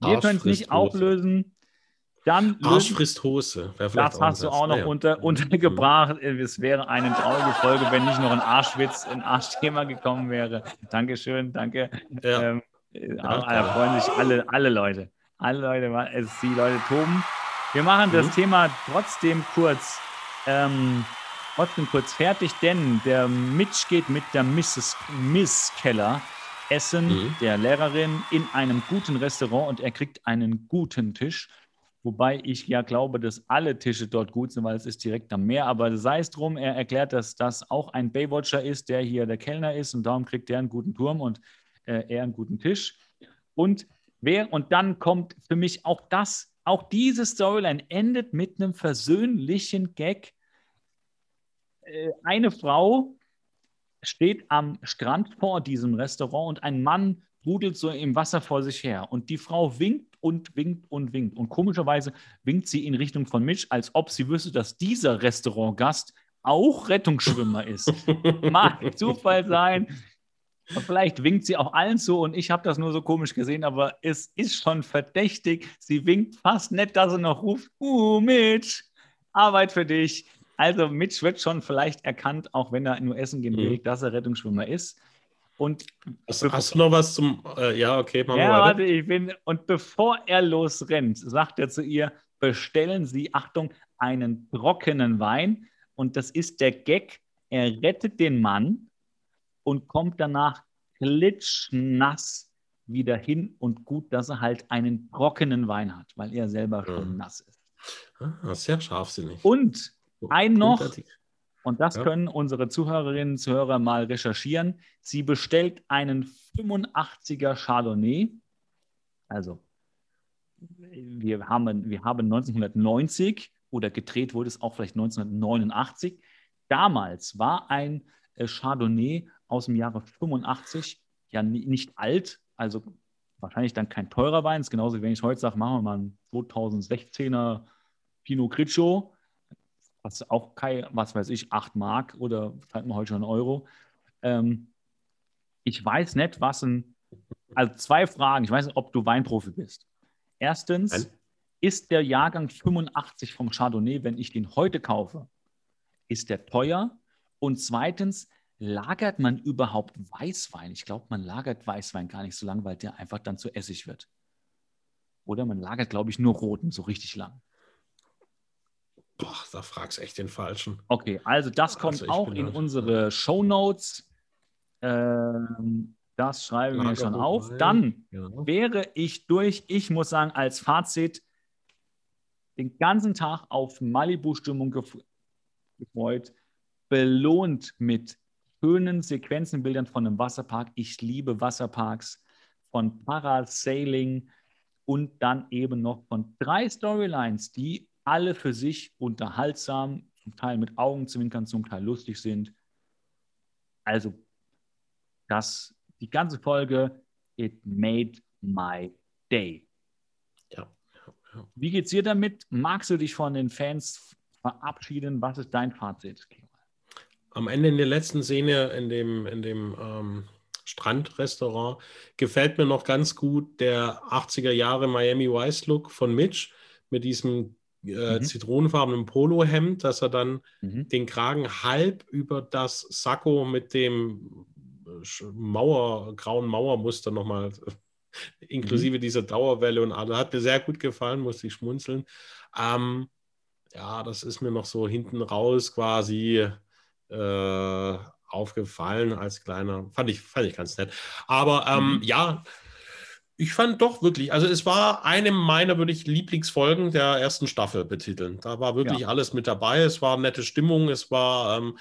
Wir können es nicht auflösen. Dann Arsch frisst Hose. Das hast du auch noch Naja. unter, untergebracht. Es wäre eine traurige Folge, wenn nicht noch ein Arschwitz, ein Arschthema gekommen wäre. Dankeschön, danke. Ja. Ähm, äh, Ja, da freuen sich alle, alle Leute. Alle Leute, es, die Leute toben. Wir machen das Mhm. Thema trotzdem kurz, ähm, trotzdem kurz fertig, denn der Mitch geht mit der Mrs. Miss Keller essen, Mhm. der Lehrerin, in einem guten Restaurant und er kriegt einen guten Tisch. Wobei ich ja glaube, dass alle Tische dort gut sind, weil es ist direkt am Meer. Aber sei es drum, er erklärt, dass das auch ein Baywatcher ist, der hier der Kellner ist und darum kriegt er einen guten Turm und äh, er einen guten Tisch. Und, wer, und dann kommt für mich auch das, auch diese Storyline endet mit einem versöhnlichen Gag. Äh, eine Frau steht am Strand vor diesem Restaurant und ein Mann rudelt so im Wasser vor sich her. Und die Frau winkt und winkt und winkt. Und komischerweise winkt sie in Richtung von Mitch, als ob sie wüsste, dass dieser Restaurantgast auch Rettungsschwimmer ist. Mag Zufall sein. Vielleicht winkt sie auch allen zu und ich habe das nur so komisch gesehen, aber es ist schon verdächtig. Sie winkt fast nett, dass sie noch ruft: Uh, Mitch, Arbeit für dich. Also, Mitch wird schon vielleicht erkannt, auch wenn er nur essen gehen will, Mhm. dass er Rettungsschwimmer ist. Und Hast, hast du noch was zum. Äh, ja, okay, machen ja, weiter. warte, ich bin. Und bevor er losrennt, sagt er zu ihr: Bestellen Sie, Achtung, einen trockenen Wein. Und das ist der Gag. Er rettet den Mann und kommt danach klitschnass wieder hin und gut, dass er halt einen trockenen Wein hat, weil er selber schon Mhm. nass ist. Ah, sehr scharfsinnig. Und ein noch, und das Ja. können unsere Zuhörerinnen und Zuhörer mal recherchieren. Sie bestellt einen 85er Chardonnay. Also, wir haben, wir haben 1990 oder gedreht wurde es auch vielleicht 1989. Damals war ein äh, Chardonnay aus dem Jahre 85 ja ni- nicht alt, also wahrscheinlich dann kein teurer Wein. Das ist genauso, wie wenn ich heute sage, machen wir mal einen 2016er Pinot Grigio was auch kein, was weiß ich, 8 Mark oder zahlt man heute schon einen Euro. Ähm, ich weiß nicht, was ein, also zwei Fragen. Ich weiß nicht, ob du Weinprofi bist. Erstens, Nein. ist der Jahrgang 85 vom Chardonnay, wenn ich den heute kaufe, ist der teuer? Und zweitens, lagert man überhaupt Weißwein? Ich glaube, man lagert Weißwein gar nicht so lang, weil der einfach dann zu Essig wird. Oder man lagert, glaube ich, nur roten so richtig lang. Boah, da fragst du echt den Falschen. Okay, also das kommt Also auch in halt- unsere Show Notes. Ähm, das schreiben wir schon auf. rein. Dann Genau. wäre ich durch. Ich muss sagen, als Fazit, den ganzen Tag auf Malibu-Stimmung gef gefreut, belohnt mit schönen Sequenzenbildern von einem Wasserpark. Ich liebe Wasserparks, von Parasailing und dann eben noch von drei Storylines, die alle für sich unterhaltsam, zum Teil mit Augenzwinkern, zum Teil lustig sind. Also das, die ganze Folge, it made my day. Ja. Wie geht's dir damit? Magst du dich von den Fans verabschieden? Was ist dein Fazit? Am Ende in der letzten Szene in dem, in dem ähm, Strandrestaurant gefällt mir noch ganz gut der 80er Jahre Miami Vice Look von Mitch mit diesem äh, mhm. zitronenfarbenen Polohemd, dass er dann mhm. den Kragen halb über das Sakko mit dem äh, Mauer, grauen Mauermuster nochmal, inklusive mhm. dieser Dauerwelle und alles. Hat mir sehr gut gefallen, musste ich schmunzeln. Ähm, ja, das ist mir noch so hinten raus quasi äh, aufgefallen als kleiner, fand ich, fand ich ganz nett. Aber ähm, mhm. ja, ich fand doch wirklich, also es war eine meiner wirklich Lieblingsfolgen der ersten Staffel betiteln. Da war wirklich ja. alles mit dabei. Es war nette Stimmung, es war, ähm,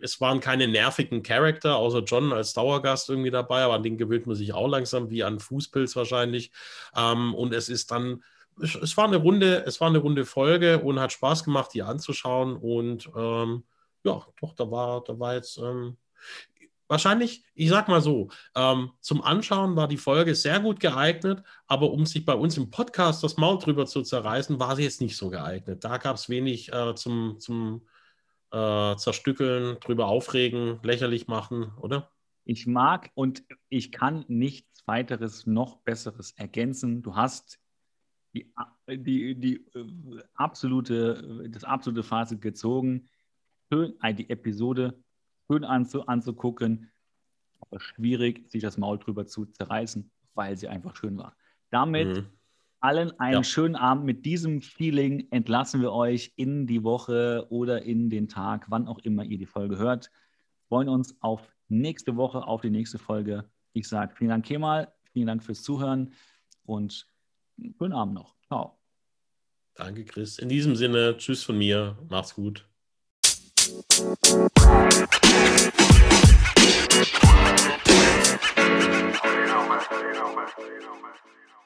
es waren keine nervigen Charakter, außer John als Dauergast irgendwie dabei, aber an den gewöhnt man sich auch langsam, wie an Fußpilz wahrscheinlich. Ähm, und es ist dann, es, es, war eine runde, es war eine runde Folge und hat Spaß gemacht, die anzuschauen. Und ähm, ja, doch, da war, da war jetzt ähm, wahrscheinlich, ich sag mal so, ähm, zum Anschauen war die Folge sehr gut geeignet, aber um sich bei uns im Podcast das Maul drüber zu zerreißen, war sie jetzt nicht so geeignet. Da gab es wenig äh, zum, zum äh, Zerstückeln, drüber aufregen, lächerlich machen, oder? Ich mag und ich kann nichts weiteres noch Besseres ergänzen. Du hast die, die, die äh, absolute, das absolute Fazit gezogen. Schön, äh, die Episode schön anzu, anzugucken, aber schwierig, sich das Maul drüber zu zerreißen, weil sie einfach schön war. Damit mhm. allen einen ja. schönen Abend. Mit diesem Feeling entlassen wir euch in die Woche oder in den Tag, wann auch immer ihr die Folge hört. Freuen uns auf nächste Woche, auf die nächste Folge. Ich sage vielen Dank, Kemal. Vielen Dank fürs Zuhören und schönen Abend noch. Ciao. Danke, Chris. In diesem Sinne, tschüss von mir. Macht's gut. You know, man. You.